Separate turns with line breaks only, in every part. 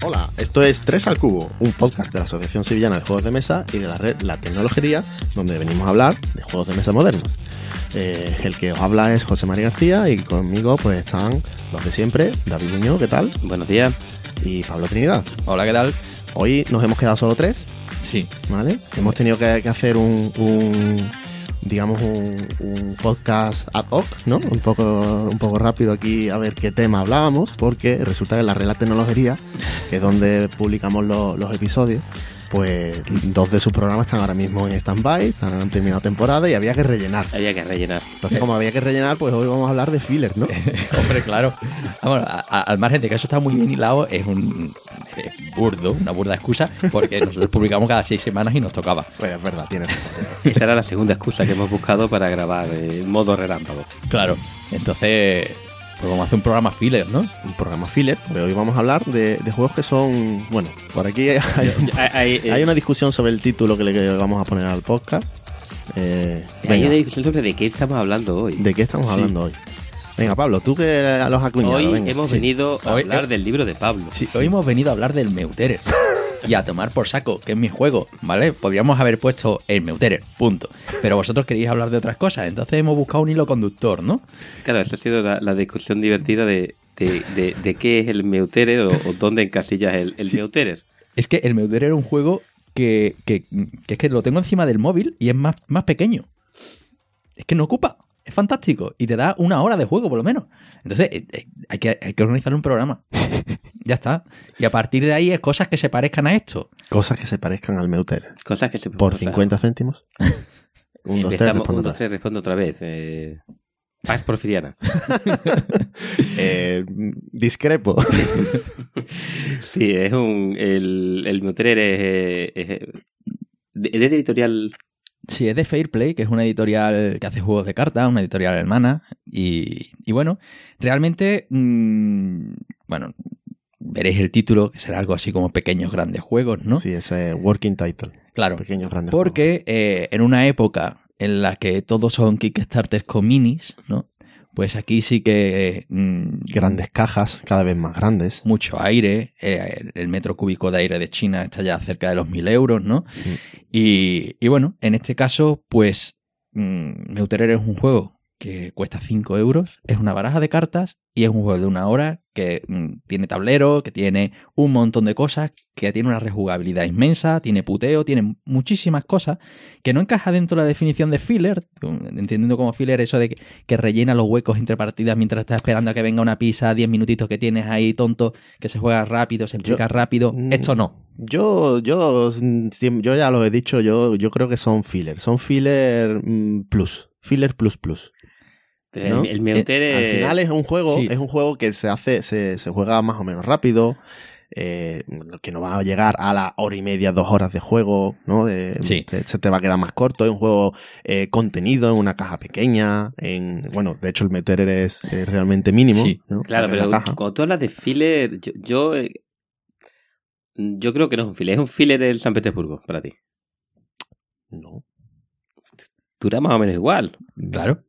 Hola, esto es 3 al Cubo, un podcast de la Asociación Sevillana de Juegos de Mesa y de la red La Tecnología, donde venimos a hablar de juegos de mesa modernos. Eh, el que os habla es José María García y conmigo pues están los de siempre, David Muñoz, ¿qué tal?
Buenos días.
Y Pablo Trinidad.
Hola, ¿qué tal?
Hoy nos hemos quedado solo tres,
Sí.
¿vale? Hemos tenido que, que hacer un, un, digamos, un, un podcast ad hoc, ¿no? Un poco, un poco rápido aquí a ver qué tema hablábamos, porque resulta que en la red La Tecnología, que es donde publicamos lo- los episodios, pues dos de sus programas están ahora mismo en stand-by, están- han terminado temporada y había que rellenar.
Había que rellenar.
Entonces, como había que rellenar, pues hoy vamos a hablar de filler, ¿no?
Hombre, claro. Bueno, a- a- al margen de que eso está muy bien hilado, es un es burdo, una burda excusa, porque nosotros publicamos cada seis semanas y nos tocaba.
Pues es verdad, tienes razón.
Esa era la segunda excusa que hemos buscado para grabar eh, en modo relámpago.
Claro. Entonces, pues vamos a hacer un programa filler, ¿no?
Un programa filler, porque hoy vamos a hablar de, de juegos que son, bueno, por aquí hay,
Hay, hay- eh,
Hay una discusión sobre el título que le vamos a poner al podcast. Eh,
hay una discusión sobre de qué estamos hablando hoy.
¿De qué estamos
Sí.
hablando hoy? Venga, Pablo, tú que los acuñado.
Hoy
venga.
hemos
sí.
venido a
Hoy-
hablar
eh,
del libro de Pablo.
Sí, hoy hemos venido a hablar del Meuterer. Y a tomar por saco, que es mi juego, ¿vale? Podríamos haber puesto el Meuterer, punto. Pero vosotros queréis hablar de otras cosas, entonces hemos buscado un hilo conductor, ¿no?
Claro, esa ha sido la, la discusión divertida de, de, de- de qué es el Meuterer o, o dónde encasillas el, el Meuterer.
Es que el Meuterer es un juego que, que- que es que lo tengo encima del móvil y es más, más pequeño. Es que no ocupa. Es fantástico. Y te da una hora de juego, por lo menos. Entonces, eh, eh, hay que, hay que organizar un programa. ya está. Y a partir de ahí es cosas que se parezcan a esto.
Cosas que se parezcan al Meuter.
Cosas que se
Por
o sea,
50 céntimos. Un, dos, tres,
Empezamos,
respondo
un, dos,
otra
tres, respondo otra vez. Eh, Pax Porfiriana.
Eh, discrepo.
Sí, es un. El, el Meuterer es. es, de, de editorial.
Sí, es de Fairplay, que es una editorial que hace juegos de cartas, una editorial hermana. Y, y bueno, realmente, mm, bueno, veréis el título, que será algo así como Pequeños Grandes Juegos, ¿no?
Sí, ese working title.
Claro.
Pequeños grandes
Porque eh, en una época en la que todos son Kickstarters con minis, ¿no? Pues aquí sí que mm.
Grandes cajas, cada vez más grandes.
mucho aire. eh, el, el metro cúbico de aire de China está ya cerca de los mil euros, ¿no? Y, y bueno, en este caso, pues mm, Meuterer es un juego que cuesta 5 euros, es una baraja de cartas y es un juego de una hora que mm, tiene tablero, que tiene un montón de cosas, que tiene una rejugabilidad inmensa, tiene puteo, tiene muchísimas cosas que no encaja dentro de la definición de filler, entendiendo como filler eso de que, que rellena los huecos entre partidas mientras estás esperando a que venga una pizza, 10 minutitos que tienes ahí tonto, que se juega rápido, se explica rápido.
Mm.
Esto no.
Yo, yo, yo ya lo he dicho, yo, yo creo que son filler. Son filler mm, plus. Filler plus plus.
Pero
¿no?
el, el Meuterer.
Al final es un juego,
Sí.
es un juego que se hace, se, se juega más o menos rápido, eh, que no va a llegar a la hora y media, dos horas de juego, ¿no? De-
Sí.
se, se te va a quedar más corto, es un juego eh, contenido en una caja pequeña, en, bueno, de hecho el meter es, es realmente mínimo,
Sí.
¿no?
Claro,
En
pero cuando tú hablas de filler, yo, yo, eh, yo creo que no es un filler, es un filler el San Petersburgo para ti.
No.
Dura más o menos igual.
Claro.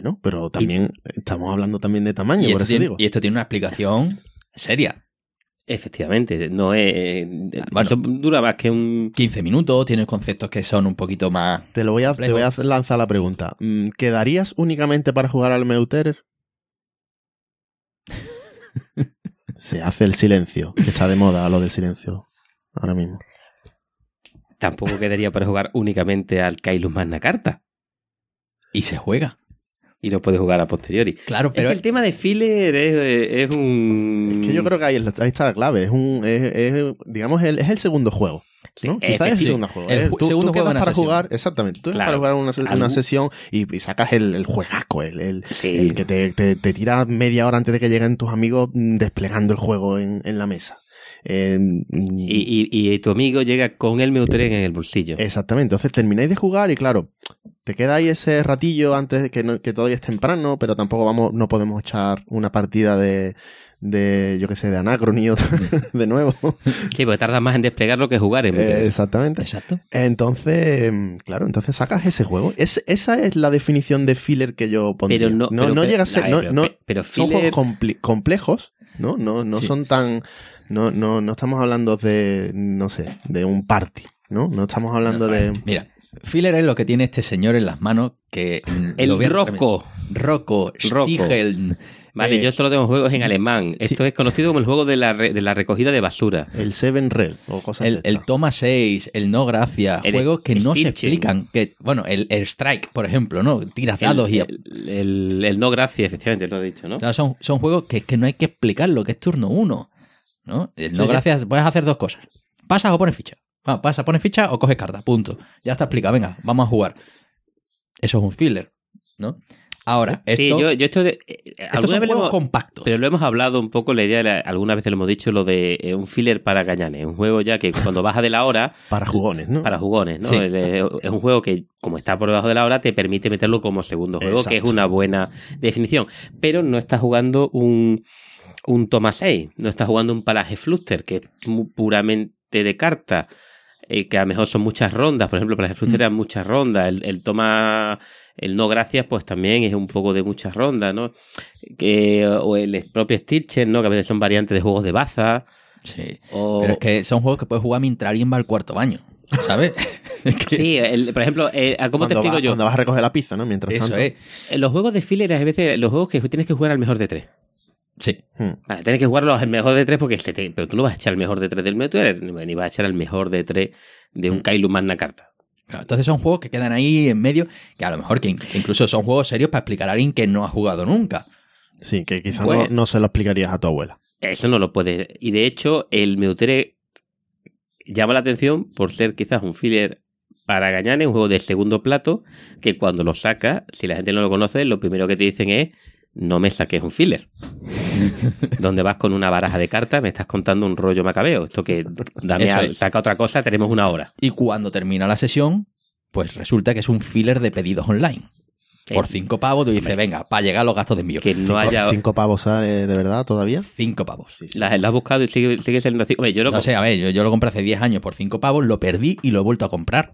Bueno, pero también estamos hablando también de tamaño,
Y
por
esto,
eso
tiene,
digo.
y esto tiene una explicación seria.
Efectivamente, no es. eh,
Bueno.
eso dura más que un.
15 minutos, tiene conceptos que son un poquito más...
Te lo voy a, te
complejo.
voy a lanzar la pregunta. Mm, ¿Quedarías únicamente para jugar al Meuterer? Se hace el silencio, que está de moda lo del silencio ahora mismo.
Tampoco quedaría para jugar únicamente al Kailus Magna Carta.
Y se juega.
Y no puedes jugar a posteriori.
Claro,
Pero
pero
el tema de filler es, es un.
Es que yo creo que ahí, ahí está la clave. Es un, es, es, digamos, el, es el segundo juego. ¿no?
Sí,
Quizás es el segundo juego.
El
¿eh? Tú,
segundo
tú
juego
quedas para
sesión.
jugar, exactamente. Tú quedas
Claro.
para jugar una, una
Algún-
sesión y, y sacas el, el juegaco, el, el,
Sí.
el que te, te, te tira media hora antes de que lleguen tus amigos mm, desplegando el juego en, en la mesa. Eh, mm,
Y, y- y tu amigo llega con el Meutren en el bolsillo.
Exactamente, entonces termináis de jugar y claro, te queda ahí ese ratillo antes de que, no- que todavía es temprano, pero tampoco vamos, no podemos echar una partida de, de yo qué sé, de Anacrony de nuevo.
Sí, porque tarda más en desplegarlo que jugar en.
Eh, exactamente.
Exacto.
Entonces, mm, claro, entonces sacas ese juego. Es, esa es la definición de filler que yo pondría.
Pero no-
no,
pero-
no llega a ser, no, no-
pero
son
filler-
juegos compli- complejos, ¿no? No, no
Sí.
son tan, no, no, no estamos hablando de, no sé, de un party, ¿no? No estamos hablando de,
Mira, filler es lo que tiene este señor en las manos que...
El Rocco.
Rocco,
Rocco.
Stiegel.
Vale,
eh,
yo solo tengo juegos en alemán. Esto es conocido como el juego de la, re- de la recogida de basura.
el Seven Red o cosas
El,
de
el. Toma 6, el No Gracia,
El
juegos que no se explican. Que, bueno, el, el Strike, por ejemplo, ¿no? Tiras dados
el,
y...
el, el- el no gracia, efectivamente, lo he dicho, ¿no?
Claro, son, son juegos que, que no hay que explicarlo, que es turno uno. ¿no? El no
Sí, sí.
gracias, puedes hacer dos cosas. Pasas o pones ficha. Ah, pasa, pones ficha o coges carta, punto. Ya está explicado, venga, vamos a jugar. Eso es un filler, ¿no? Ahora, esto,
sí, yo, yo esto de. eh,
estos
alguna
son
vez
juegos
hemos-
compactos.
Pero lo hemos hablado un poco, la idea, la- algunas veces lo hemos dicho, lo de eh, un filler para gañanes. Un juego ya que cuando baja de la hora,
para jugones, ¿no?
para jugones, ¿no?
Sí.
Es un juego que, como está por debajo de la hora, te permite meterlo como segundo juego, que es una buena definición. Pero no estás jugando un, un Toma 6, no estás jugando un Palaje Fluster, que es puramente de carta. Eh, que a lo mejor son muchas rondas, por ejemplo, Palaje Fluster
Mm.
eran muchas rondas, el, el Toma, el No Gracias, pues también es un poco de muchas rondas, ¿no? Que, o el propio Stitcher, ¿no? Que a veces son variantes de juegos de baza.
Sí.
O...
Pero es que son juegos que puedes jugar mientras alguien va al cuarto baño, ¿sabes? Es que
Sí, el- por ejemplo, eh, ¿cómo te explico
va-
yo?
Cuando vas a recoger la pizza, ¿no? Mientras
Eso
tanto.
es.
En los juegos de filler, a veces, los juegos que tienes que jugar al mejor de tres.
Sí.
Hmm.
Vale, tienes que jugarlos al mejor de tres porque se te... Pero tú no vas a echar el mejor de tres del Meteor, ni vas a echar el mejor de tres de un
Mm.
Kailu Magna Carta.
Claro, entonces son juegos que quedan ahí en medio, que a lo mejor que in- que incluso son juegos serios para explicar a alguien que no ha jugado nunca.
Sí, que quizás
Bueno.
no, no se lo explicarías a tu abuela.
Eso no lo puedes. Y de hecho, el Meutere llama la atención por ser quizás un filler para Gañanes, un juego de segundo plato, que cuando lo sacas, si la gente no lo conoce, lo primero que te dicen es no me saques un filler. Donde vas con una baraja de cartas, me estás contando un rollo macabeo. Esto que dame
Eso
a-
es.
saca otra cosa, tenemos una hora.
Y cuando termina la sesión, pues resulta que es un filler de pedidos online. Por
Eh,
cinco pavos, tú dices, venga, para llegar a los gastos de envío.
Que no
cinco,
haya.
cinco pavos sale de verdad todavía.
Cinco pavos.
Sí, sí.
La, la has buscado y sigue, sigue siendo así. Hombre, yo lo.
No sé, a ver, yo, yo lo compré hace 10 años por 5 pavos, lo perdí y lo he vuelto a comprar.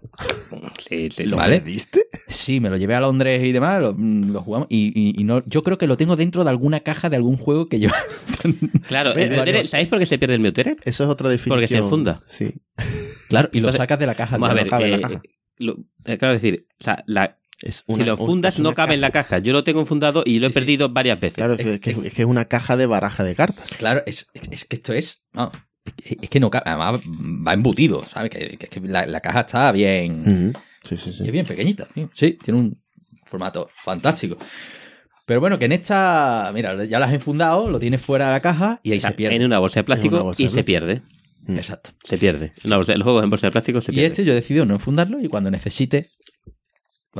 Sí, sí,
¿Lo
¿Vale?
perdiste?
Sí, me lo llevé a Londres y demás, lo, mm, lo jugamos y, y- y no, yo creo que lo tengo dentro de alguna caja de algún juego que yo...
Claro, el ¿sabéis por qué se pierde el Meutere?
Eso es otra definición.
Porque se enfunda.
Sí.
claro, y lo
Entonces,
sacas de la caja.
Vamos a
de-
ver,
cabe en la
eh,
caja.
lo- eh, claro, es decir, o sea, la,
Es
si lo fundas no cabe en la caja. Yo lo tengo enfundado y lo he
sí.
perdido varias veces.
Claro, es que, es que- es que es una caja de baraja de cartas.
Claro, es, es- que esto es... no, es, que- no cabe, además va embutido, ¿sabes? Que, que- que la, la caja está bien...
Sí, sí,
y
sí.
es bien pequeñita. Sí, tiene un formato fantástico. Pero bueno, que en esta... Mira, ya la has enfundado, lo tienes fuera de la caja y ahí
O sea,
se pierde.
En una bolsa de plástico
bolsa
y
de
se pierde.
Mm.
Exacto.
Se pierde. Una bolsa, los juegos en bolsa de plástico se
Y
pierden.
este yo he decidido no enfundarlo y cuando necesite,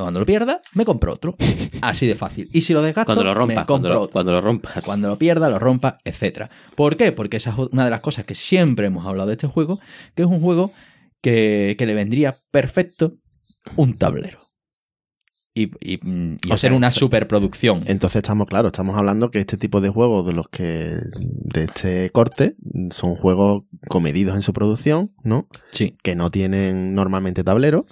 cuando lo pierda, me compro otro. Así de fácil. Y si lo desgasto,
cuando lo
me
rompas, cuando
compro
lo,
otro.
cuando lo rompas.
Cuando lo pierda, lo rompa, etcétera. ¿Por qué? Porque esa es una de las cosas que siempre hemos hablado de este juego, que es un juego que, que le vendría perfecto un tablero. Y, y, mm, y
O
hacer
sea,
una
sea,
superproducción.
Entonces estamos, claro, estamos hablando que este tipo de juegos de los que, de este corte, son juegos comedidos en su producción, ¿no?
Sí.
Que no tienen normalmente tablero,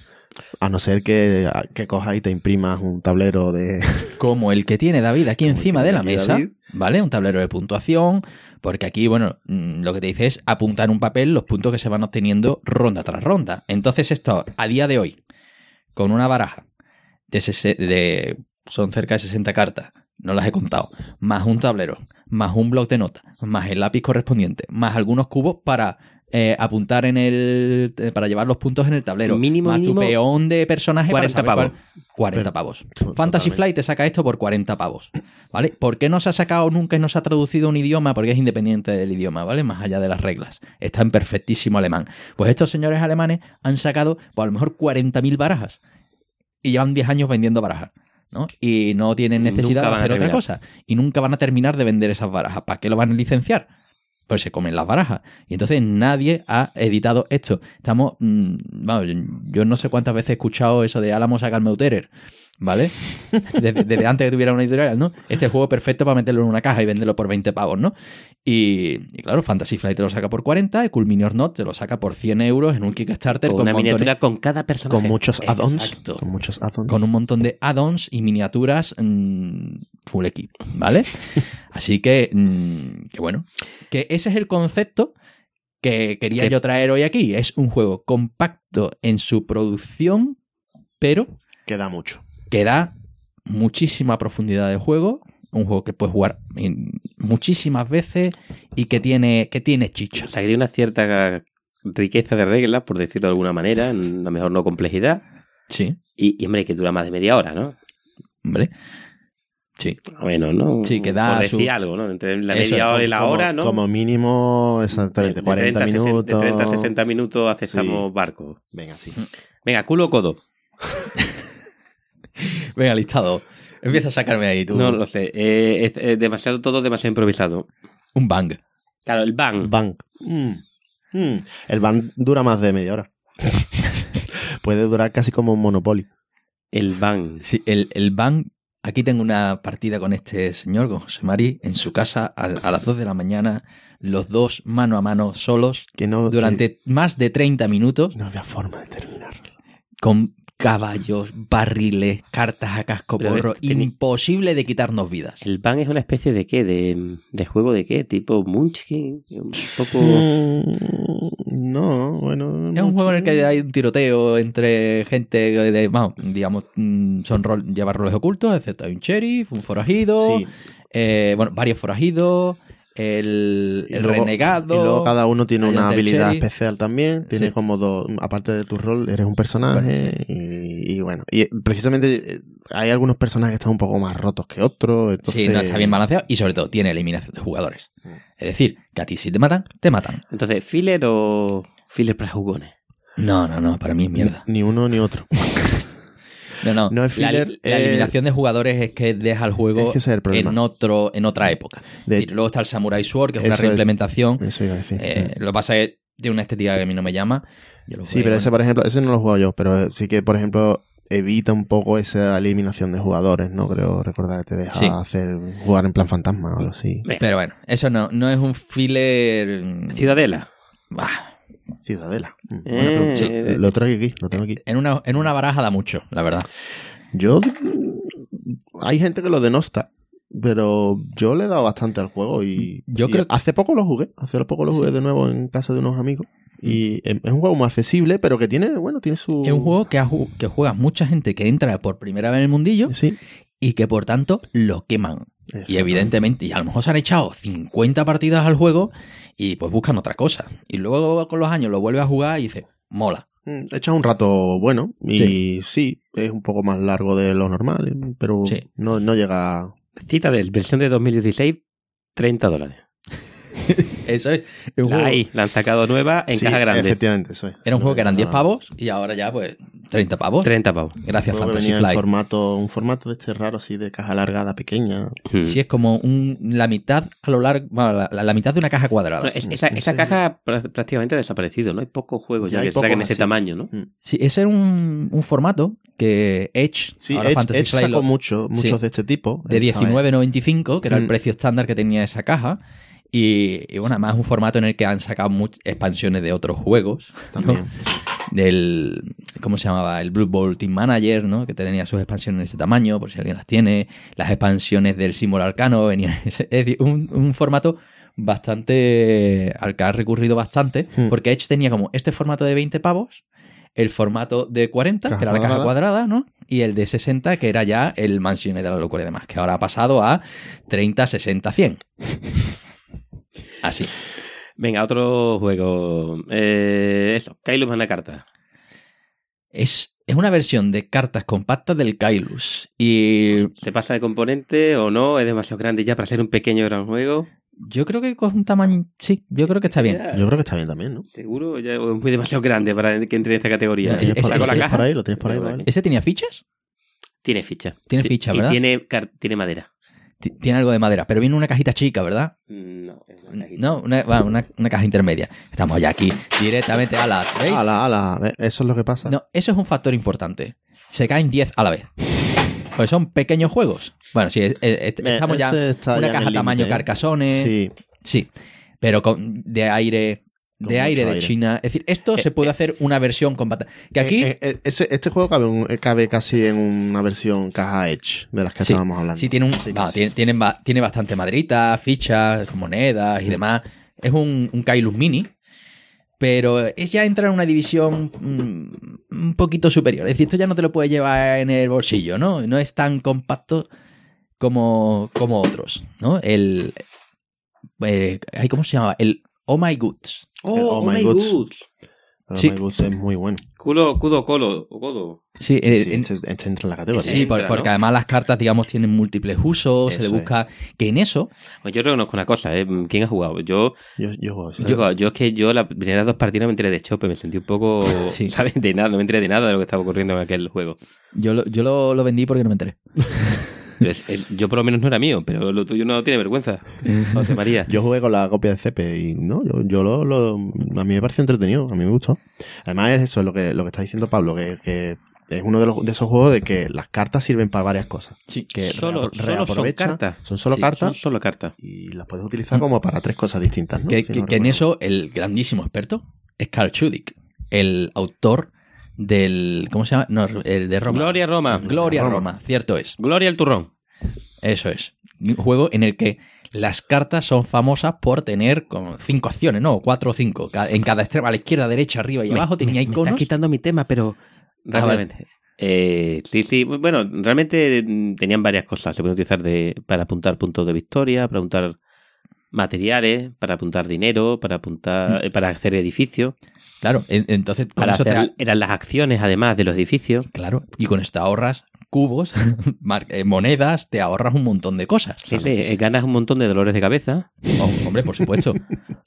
a no ser que, que cojas y te imprimas un tablero de...
Como el que tiene David aquí
Como
encima de la mesa,
David.
¿vale? Un tablero de puntuación, porque aquí, bueno, mm, lo que te dice es apuntar en un papel los puntos que se van obteniendo ronda tras ronda. Entonces esto, a día de hoy, con una baraja de, sese- de son cerca de 60 cartas, no las he contado, más un tablero, más un bloc de notas, más el lápiz correspondiente, más algunos cubos para eh, apuntar en el. eh, para llevar los puntos en el tablero.
Mínimo,
más
mínimo,
tu peón de personaje. para
40
saber
pavos.
cuál- 40
Pero-
pavos. Fantasy Flight te saca esto por 40 pavos. ¿Vale? ¿Por qué no se ha sacado nunca y no se ha traducido un idioma? Porque es independiente del idioma, ¿vale? Más allá de las reglas. Está en perfectísimo alemán. Pues estos señores alemanes han sacado, pues a lo mejor 40.000 barajas. Y llevan 10 años vendiendo barajas. ¿no? Y no tienen necesidad de hacer otra cosa. Y nunca van a terminar de vender esas barajas. ¿Para qué lo van a licenciar? Pues se comen las barajas. Y entonces nadie ha editado esto. Estamos. mm, vamos, yo no sé cuántas veces he escuchado eso de Álamo saca el Meuterer. ¿Vale? Desde, desde antes que tuviera una editorial, ¿no? Este es el juego perfecto para meterlo en una caja y venderlo por 20 pavos, ¿no? Y, y claro, Fantasy Flight te lo saca por 40, y Cool Not te lo saca por 100 euros en un Kickstarter
Con
con,
una
montones-
miniatura con cada personaje.
Con muchos add-ons. Con muchos add-ons.
con un montón de add-ons y miniaturas mm, full equip, ¿vale? Así que, mm, que bueno, que ese es el concepto que quería
Que-
yo traer hoy aquí. Es un juego compacto en su producción, pero
Queda mucho.
Que da muchísima profundidad de juego. Un juego que puedes jugar en muchísimas veces y que tiene, que tiene chicha.
O sea, que tiene una cierta riqueza de reglas, por decirlo de alguna manera, a lo mejor no complejidad.
Sí,
Y, y, hombre, que dura más de media hora, ¿no?
hombre. Sí.
Más o menos, ¿no?
Sí, que da
Por decir
su-
algo, ¿no? Entre la
Eso,
media hora y la
como,
hora, ¿no?
Como mínimo, exactamente, 40
a 60
minutos.
de 30 a 60 minutos aceptamos
Sí.
barco.
Venga, sí.
Venga, culo o codo.
Venga, listado. Empieza a sacarme ahí tú.
No lo sé. Eh, es, es demasiado todo, demasiado improvisado.
Un bang.
Claro, el bang.
Bang. Mm. Mm. El bang dura más de media hora. Puede durar casi como un Monopoly.
El bang.
Sí, el, el Bang. Aquí tengo una partida con este señor, con José Mari, en su casa a, las 2 de la mañana, los dos mano a mano solos,
Que no,
durante más de 30 minutos,
no había forma de terminar.
con caballos, barriles, cartas a casco
Pero,
porro,
teni-
imposible de quitarnos vidas.
¿El bang es una especie de qué? ¿De, de juego de qué? ¿Tipo Munchkin? Un poco...
Mm, no, bueno.
Es un juego en el que hay un tiroteo entre gente de, vamos, digamos, mm, son rol, lleva roles ocultos, excepto hay un sheriff, un forajido,
Sí.
eh, bueno, varios forajidos, el,
Y
el
luego-
renegado.
Y luego cada uno tiene una habilidad especial también. Tiene
Sí.
como dos. Aparte de tu rol, eres un personaje. y, y bueno. Y precisamente eh, hay algunos personajes que están un poco más rotos que otros. Entonces,
Sí, no está bien balanceado y sobre todo tiene eliminación de jugadores.
Mm.
Es decir, que a ti si te matan, te matan.
Entonces, ¿filler o filler para jugones?
No, no, no, para mí es mierda.
Ni uno ni otro.
No, no.
No es
la,
filler,
la
eh,
eliminación de jugadores es que deja el juego
Es que ese es el problema.
en otro, en otra época.
De-
decir, luego está el Samurai Sword, que es una
es-
reimplementación.
Eso iba a decir.
Eh, lo que pasa es que tiene una estética que a mí no me llama. Yo lo
Sí, pero
bueno.
ese, por ejemplo, ese no lo he jugado yo, pero sí que, por ejemplo, evita un poco esa eliminación de jugadores, ¿no? Creo recordar que te deja
Sí.
hacer jugar en plan fantasma o algo así.
Pero bueno, eso no, no es un filler. mm,
Ciudadela.
bah,
Ciudadela. Mm,
Eh, sí.
Lo- traigo aquí, lo tengo aquí.
en, una, en una baraja da mucho, la verdad.
Yo. Hay gente que lo denosta, pero yo le he dado bastante al juego y.
Yo
y
creo-
Hace poco lo jugué, hace poco lo jugué de nuevo en casa de unos amigos. Y es es un juego muy accesible, pero que tiene, bueno, tiene su.
Es un juego que, ha ju- que juega mucha gente que entra por primera vez en el mundillo
Sí.
y que por tanto lo queman. Y evidentemente, y a lo mejor se han echado 50 partidas al juego y pues buscan otra cosa. Y luego con los años lo vuelve a jugar y dice, mola.
Mm, Echa un rato bueno y sí. es un poco más largo de lo normal, pero
Sí.
no, no llega.
Citadel, versión de 2016, 30 dólares.
Eso es. Un
La
juego-
hay, la han sacado nueva en
Sí,
caja grande.
Efectivamente, eso es.
Era un juego que eran 10
Ah.
pavos y ahora ya pues 30 pavos.
30 pavos.
Gracias Fantasy
venía en
Flight.
formato, un formato de este raro así de caja alargada pequeña.
Hmm.
Sí, es como un, la mitad a lo largo, bueno, la, la- la mitad de una caja cuadrada.
Bueno, es- esa,
Ese-
esa caja prá- prácticamente ha desaparecido, ¿no? Hay pocos juegos
Ya
ya, que se saquen ese tamaño, ¿no?
Sí, ese era un, un formato que Edge,
Sí,
ahora
Edge,
Fantasy
Edge
Flight,
sacó
lo-
mucho, muchos
Sí.
de este tipo.
de
Él sabe.
19.95, que era el
Mm.
precio estándar que tenía esa caja. Y, y bueno, además es un formato en el que han sacado expansiones de otros juegos. ¿no?
También.
Del, ¿cómo se llamaba? El Blue Ball Team Manager, ¿no? Que tenía sus expansiones en ese tamaño, por si alguien las tiene. Las expansiones del símbolo arcano venían. Es decir, un, un formato bastante. al que ha recurrido bastante.
Hmm.
Porque Edge tenía como este formato de 20 pavos. El formato de 40,
Caja
que era la caja
cuadrada.
cuadrada, ¿no? Y el de 60, que era ya el Mansiones de la Locura y demás, que ahora ha pasado a 30, 60, 100. Así.
Venga, otro juego. Eh, eso, Kailus una carta.
Es, es una versión de cartas compactas del Kailus. Y
¿Se pasa de componente o no? ¿Es demasiado grande ya para ser un pequeño gran juego?
yo creo que con un tamaño... Sí, yo creo que está bien.
Yo creo que está bien también, ¿no?
Seguro, ya, es muy demasiado grande para que entre en esta categoría.
¿Lo tienes,
es-
por, ahí, lo
la
tienes
caja.
por ahí? ¿Lo tienes por ahí?
Vale,
Vale.
¿Ese tenía fichas?
Tiene ficha.
Tiene
Ti-
ficha,
y
¿verdad?
tiene madera.
Ti- Tiene algo de madera, pero viene una cajita chica, ¿verdad?
Mm, No, es una cajita.
No, una, bueno, una, una caja intermedia. Estamos ya aquí directamente a las... ¿Veis?
Ala, ala, ve, eso es lo que pasa.
No, eso es un factor importante. Se caen 10 a la vez. Pues son pequeños juegos. Bueno, sí, es- es-
Eh,
estamos ya... Una
ya
caja tamaño
¿eh?
carcasones.
Sí,
Sí, pero con, de aire...
Con
De aire de. China. Es decir, esto
Eh,
se puede
eh,
hacer una versión compacta. Que aquí...
Eh, ese- este juego cabe, un- cabe casi en una versión caja Edge de las que
Sí,
estábamos hablando.
Sí, tiene, un,
Sí,
va,
sí.
tiene, tiene ba- tiene bastante maderita, fichas, monedas y demás. Es un, un Kailus Mini, pero es ya entrar en una división mm, un poquito superior. Es decir, esto ya no te lo puedes llevar en el bolsillo, ¿no? No es tan compacto como, como otros, ¿no? El... ¿Cómo se llama? El Oh My Goods.
El Oh My Goods. Pero
Sí.
My Goods es muy bueno.
Culo, cudo, colo, o codo.
Sí,
Sí,
eh,
sí,
en-
este, este entra en la categoría.
sí,
entra,
porque
¿no?
además las cartas, digamos, tienen múltiples usos, se le
es.
busca que en eso
Pues yo reconozco una cosa, ¿eh? ¿Quién ha jugado? Yo,
Yo, yo juego así.
yo, yo es que yo las primeras dos partidas me enteré de chope, me sentí un poco,
Sí.
¿sabes? De nada, no me enteré de nada de lo que estaba ocurriendo en aquel juego.
Yo lo, yo lo, lo vendí porque no me enteré.
Es- es- yo por lo menos no era mío, pero lo tuyo no tiene vergüenza. José María.
Yo jugué con la copia de CP y no, yo, yo lo, lo- a mí me pareció entretenido, a mí me gustó. Además es eso, es lo que, lo que está diciendo Pablo, que, que es uno de, los, de esos juegos de que las cartas sirven para varias cosas.
Sí.
Que
Solo- solo son cartas.
Son solo
Sí,
cartas
Son solo cartas.
y las puedes utilizar como para tres cosas distintas, ¿no?
que,
Si
que-
no
que en eso el grandísimo experto es Carl Chudik, el autor del. ¿Cómo se llama? No, el de Roma.
Gloria Roma.
Gloria
Roma.
Roma, cierto es.
Gloria al turrón.
Eso es. Un juego en el que las cartas son famosas por tener como cinco acciones, ¿no? Cuatro o cinco. En cada extremo, a la izquierda, derecha, arriba y
Me-
abajo tenía
me- estás quitando mi tema, pero
Ah,
rápidamente. Eh, sí, sí. Bueno, realmente mm, tenían varias cosas. Se pueden utilizar de, para apuntar puntos de victoria, para apuntar materiales, para apuntar dinero, para apuntar,
Mm.
eh, para hacer edificios,
Claro, en- entonces con
para
eso
hacer, eran las acciones además de los edificios.
Claro, y con esto ahorras cubos, eh, monedas, te ahorras un montón de cosas.
Sí, sí, eh, ganas un montón de dolores de cabeza.
Oh, hombre, por supuesto.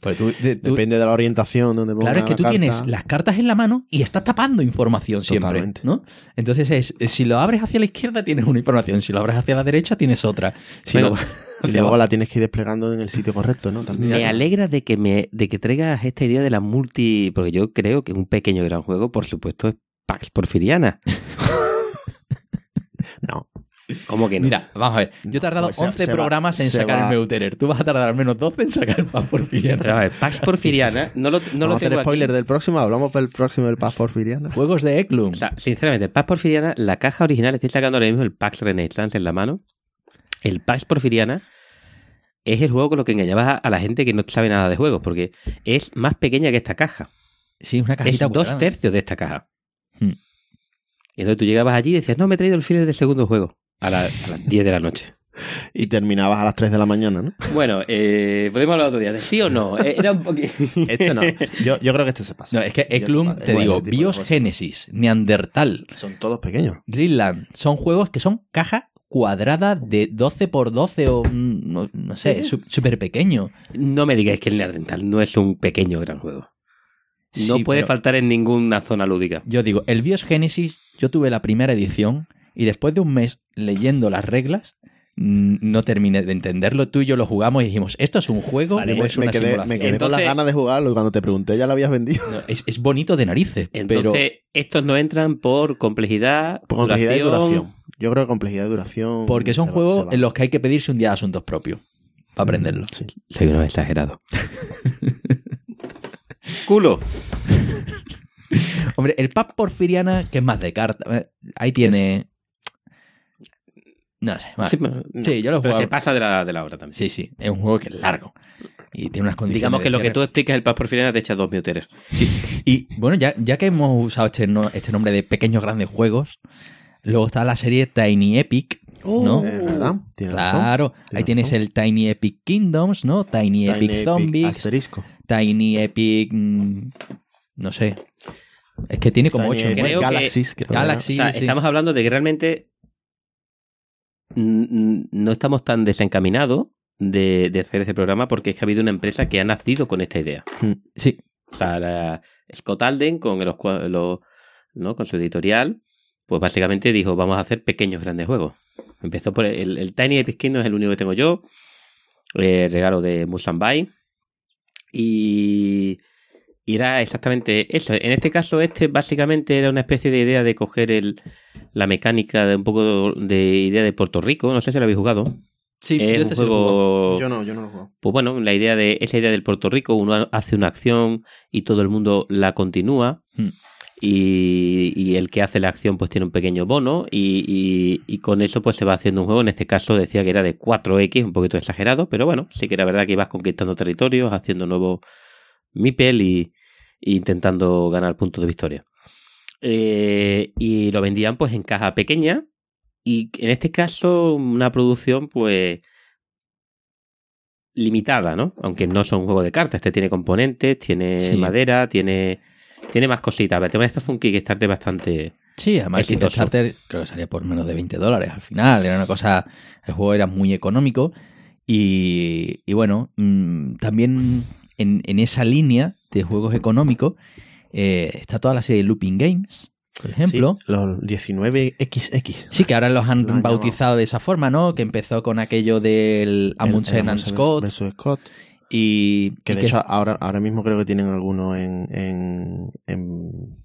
Pues tú- de- tú-
Depende de la orientación donde ponga
Claro, es que
la
tú
carta.
tienes las cartas en la mano y estás tapando información siempre,
Totalmente.
¿no? Entonces es, si lo abres hacia la izquierda tienes una información, si lo abres hacia la derecha tienes otra. Si
Bueno,
lo-
Y luego la tienes que ir desplegando en el sitio correcto, ¿no? También.
Me alegra de que me de que traigas esta idea de la multi, porque yo creo que un pequeño gran juego, por supuesto, es Pax Porfiriana. ¿Cómo que no?
Mira, vamos a ver, yo he tardado
Pues se-
11
se va-
programas en sacar
va-
el Meuterer, tú vas a tardar al menos 12 en sacar el Pan por
Pero a ver, Pax Porfiriana, no lo, no
Vamos
lo
a hacer
tengo
spoiler
aquí.
del próximo, hablamos del próximo del Paz Porfiriana.
Juegos de Eklund.
O sea, sinceramente, Pax Porfiriana, la caja original, estoy sacando ahora mismo el Pax Renaissance en la mano. El Pax Porfiriana es el juego con lo que engañabas a, la gente que no sabe nada de juegos, porque es más pequeña que esta caja.
sí, una
Es
cajita
dos
cuadrada.
tercios de esta caja.
Hmm.
Y entonces tú llegabas allí y decías, no, me he traído el filler del segundo juego. A, la- a las 10 de la noche.
Y terminabas a las 3 de la mañana, ¿no?
Bueno, eh, podemos hablar otro día. ¿De sí o no? Eh, Era un poquito...
Este no. Yo, yo creo que este se pasa.
No, es que
se-
te
bueno,
digo,
este
Bios. Genesis, Neandertal,
Son todos pequeños.
Greenland, son juegos que son caja cuadrada de 12 por 12 o mm, no, no sé, súper pequeño.
No me digáis que el Neandertal no es un pequeño gran juego. No
Sí,
puede faltar en ninguna zona lúdica.
Yo digo, el Bios Genesis, yo tuve la primera edición y después de un mes leyendo las reglas, mm, no terminé de entenderlo. Tú y yo lo jugamos y dijimos, ¿esto es un juego
Vale,
o es
me
una
quedé,
simulación?
me quedé con las ganas de jugarlo y cuando te pregunté ya lo habías vendido.
No, es, es bonito de narices,
Entonces,
pero
estos no entran por complejidad,
Por complejidad y
duración.
duración. Yo creo que complejidad y duración.
porque son juegos
va.
en los que hay que pedirse un día de asuntos propios para aprenderlo.
Sí.
Soy uno exagerado. Culo.
Hombre, el Pap Porfiriana, que es más de carta, eh, ahí tiene... No sé, vale.
Sí,
yo lo he
pero
jugado.
se pasa de la, de la hora también.
Sí, sí, es un juego que es largo y tiene unas condiciones.
Digamos que lo que tú explicas el Paz Porfiriana te echa dos mioteres.
Y bueno, ya, ya que hemos usado este, no- este nombre de pequeños grandes juegos, luego está la serie Tiny Epic, ¿no?
Eh, ¿Verdad? Razón.
Claro, ahí
Tienes razón.
el Tiny Epic Kingdoms, ¿no? Tiny,
Tiny
Epic
Epic
Zombies,
Asterisco.
Tiny Epic, mm, no sé. Es que tiene como
Tiny
ocho.
Creo que-
Galaxies, creo.
Galaxy,
O sea,
sí.
estamos hablando de que realmente no estamos tan desencaminados de, de hacer este programa porque es que ha habido una empresa que ha nacido con esta idea.
Sí,
O sea, la- Scott Alden con los, ¿no? con su editorial, pues básicamente dijo, vamos a hacer pequeños grandes juegos. Empezó por el, el Tiny Epic Kingdom es el único que tengo yo, eh, regalo de Musanbai y, y era exactamente eso. En este caso, este básicamente era una especie de idea de coger el, la mecánica de un poco de idea de Puerto Rico, no sé si lo habéis jugado.
sí,
es
yo este juego.
Yo no, yo no lo juego.
pues bueno, la idea de esa idea del Puerto Rico, uno hace una acción y todo el mundo la continúa.
Hmm.
Y, y el que hace la acción pues tiene un pequeño bono y, y- y con eso pues se va haciendo un juego. En este caso decía que era de 4X, un poquito exagerado, pero bueno, sí que era verdad que ibas conquistando territorios, haciendo nuevos mipel y intentando ganar puntos de victoria. Eh, y lo vendían pues en caja pequeña y en este caso una producción pues limitada, ¿no? Aunque no son un juego de cartas, este tiene componentes, tiene
Sí.
madera, tiene tiene más cositas. Pero el tema de esto fue un Kickstarter bastante...
Sí, además el
Exitoso.
Kickstarter creo que salía por menos de 20 dólares al final. Era una cosa. El juego era muy económico. Y, y bueno, mm, también en, en esa línea de juegos económicos eh, está toda la serie de Looping Games, por ejemplo.
Sí, los 19XX.
Sí, que ahora los han bautizado de esa forma, ¿no? Que empezó con aquello del Amundsen
El- el
and Scott.
versus Scott.
Y,
Que
y
de hecho ahora, ahora mismo creo que tienen algunos en, en, en,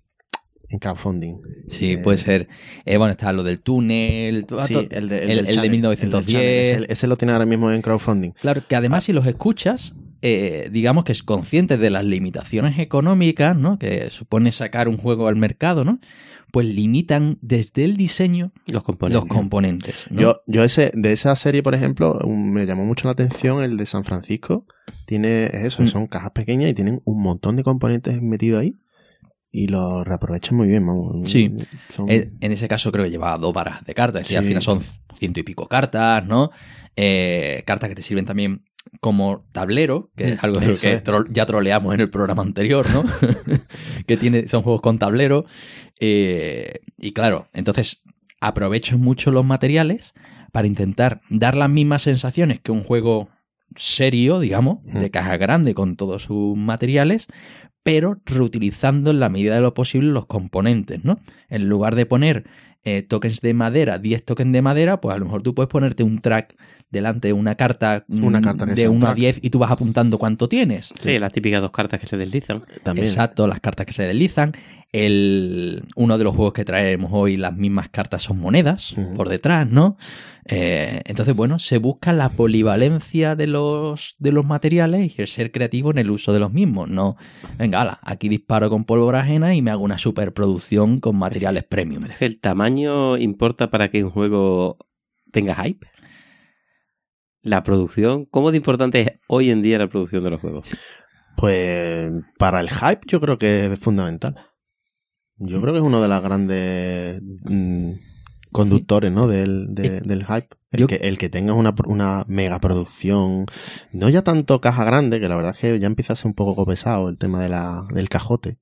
en crowdfunding.
Sí,
Eh,
puede ser. Eh, bueno, está lo del túnel. todo-
Sí, el de,
el- el de
Channel,
1910.
del Channel. Ese, ese lo tiene ahora mismo en crowdfunding.
Claro, que además si los escuchas, eh, digamos que es consciente de las limitaciones económicas, ¿no? Que supone sacar un juego al mercado, ¿no? Pues limitan desde el diseño
Los componentes.
los componentes. ¿no?
Yo, yo ese, de esa serie, por ejemplo, me llamó mucho la atención el de San Francisco. Tiene es eso,
Mm.
son cajas pequeñas y tienen un montón de componentes metidos ahí. Y lo reaprovechan muy bien. vamos.
Sí.
Son-
Eh, En ese caso creo que lleva dos barajas de cartas. Y al
Sí.
final son ciento y pico cartas, ¿no? Eh, cartas que te sirven también como tablero, que es algo de lo que tro- ya troleamos en el programa anterior, ¿no? que tiene, son juegos con tablero. Eh, y claro, entonces aprovecho mucho los materiales para intentar dar las mismas sensaciones que un juego serio, digamos, de caja grande con todos sus materiales, pero reutilizando en la medida de lo posible los componentes, ¿no? En lugar de poner eh, tokens de madera, 10 tokens de madera, pues a lo mejor tú puedes ponerte un track delante de una carta, mm,
Una carta que
de
sea un
1 a
track.
10 y tú vas apuntando cuánto tienes.
Sí, las típicas dos cartas que se deslizan.
también.
Exacto, las cartas que se deslizan. El, uno de los juegos que traemos hoy, las mismas cartas son monedas por detrás, ¿no? Eh, entonces, bueno, se busca la polivalencia de los, de los materiales y el ser creativo en el uso de los mismos. No, venga, ala, aquí disparo con pólvora ajena y me hago una superproducción con materiales premium.
Es que el tamaño importa para que un juego tenga hype. La producción, ¿cómo de importante es hoy en día la producción de los juegos?
Pues para el hype yo creo que es fundamental. Yo creo que es uno de los grandes mm, conductores ¿no? del, de- del hype. El,
Yo-
que, el que tengas una, una mega producción, no ya tanto caja grande, que la verdad es que ya empieza a ser un poco pesado el tema de la, del cajote,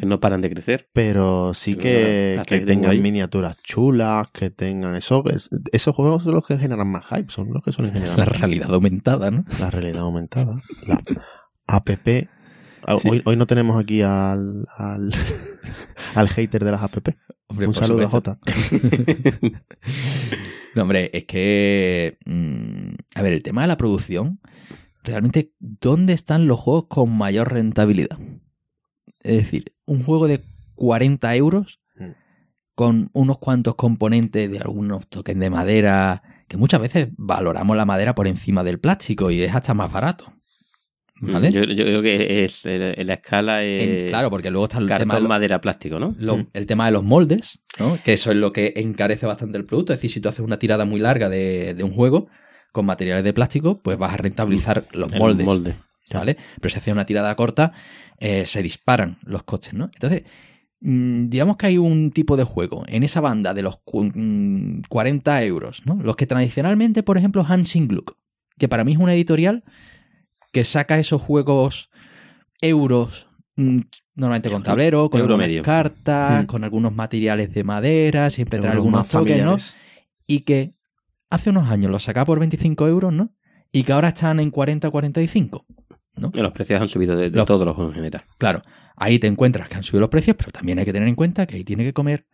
Que no paran de crecer.
pero sí
Pero
que,
la- la
que tengan
ahí.
miniaturas chulas, que tengan eso. es- esos juegos son los que generan más hype, son los que suelen generar
La
hype.
realidad aumentada, ¿no?
La realidad aumentada. La APP. Ah,
Sí.
Hoy, hoy no tenemos aquí al, al, al hater de las APP.
Hombre,
Un saludo
supuesto.
a Jota.
No, hombre, es que. mm, a ver, el tema de la producción. Realmente, ¿dónde están los juegos con mayor rentabilidad? Es decir, un juego de 40 euros
Mm.
con unos cuantos componentes de algunos tokens de madera, que muchas veces valoramos la madera por encima del plástico y es hasta más barato. ¿Vale?
Yo, yo creo que es eh, la escala
En-
eh,
claro, porque luego está el tema
cartón,
de lo-
madera, plástico, ¿no?
lo-
Mm.
el tema de los moldes, ¿no? que eso es lo que encarece bastante el producto. Es decir, si tú haces una tirada muy larga de, de un juego con materiales de plástico, pues vas a rentabilizar los
El
moldes.
molde.
¿vale? Pero si haces una tirada corta, eh, se disparan los costes, ¿no? Entonces, mm, digamos que hay un tipo de juego en esa banda de los cu- mm, 40 euros, ¿no? Los que tradicionalmente, por ejemplo, Hansing Gluck, que para mí es una editorial que saca esos juegos euros, mm, normalmente con tablero, con
Euro
algunas
medio.
cartas,
Mm.
con algunos materiales de madera, siempre trae algunos toques, ¿no? Y que hace unos años lo sacaba por 25 euros, ¿no? Y que ahora están en 40 45.
Los precios han subido de, de
Los-
todos los juegos en general.
Claro, ahí te encuentras que han subido los precios, pero también hay que tener en cuenta que ahí tiene que comer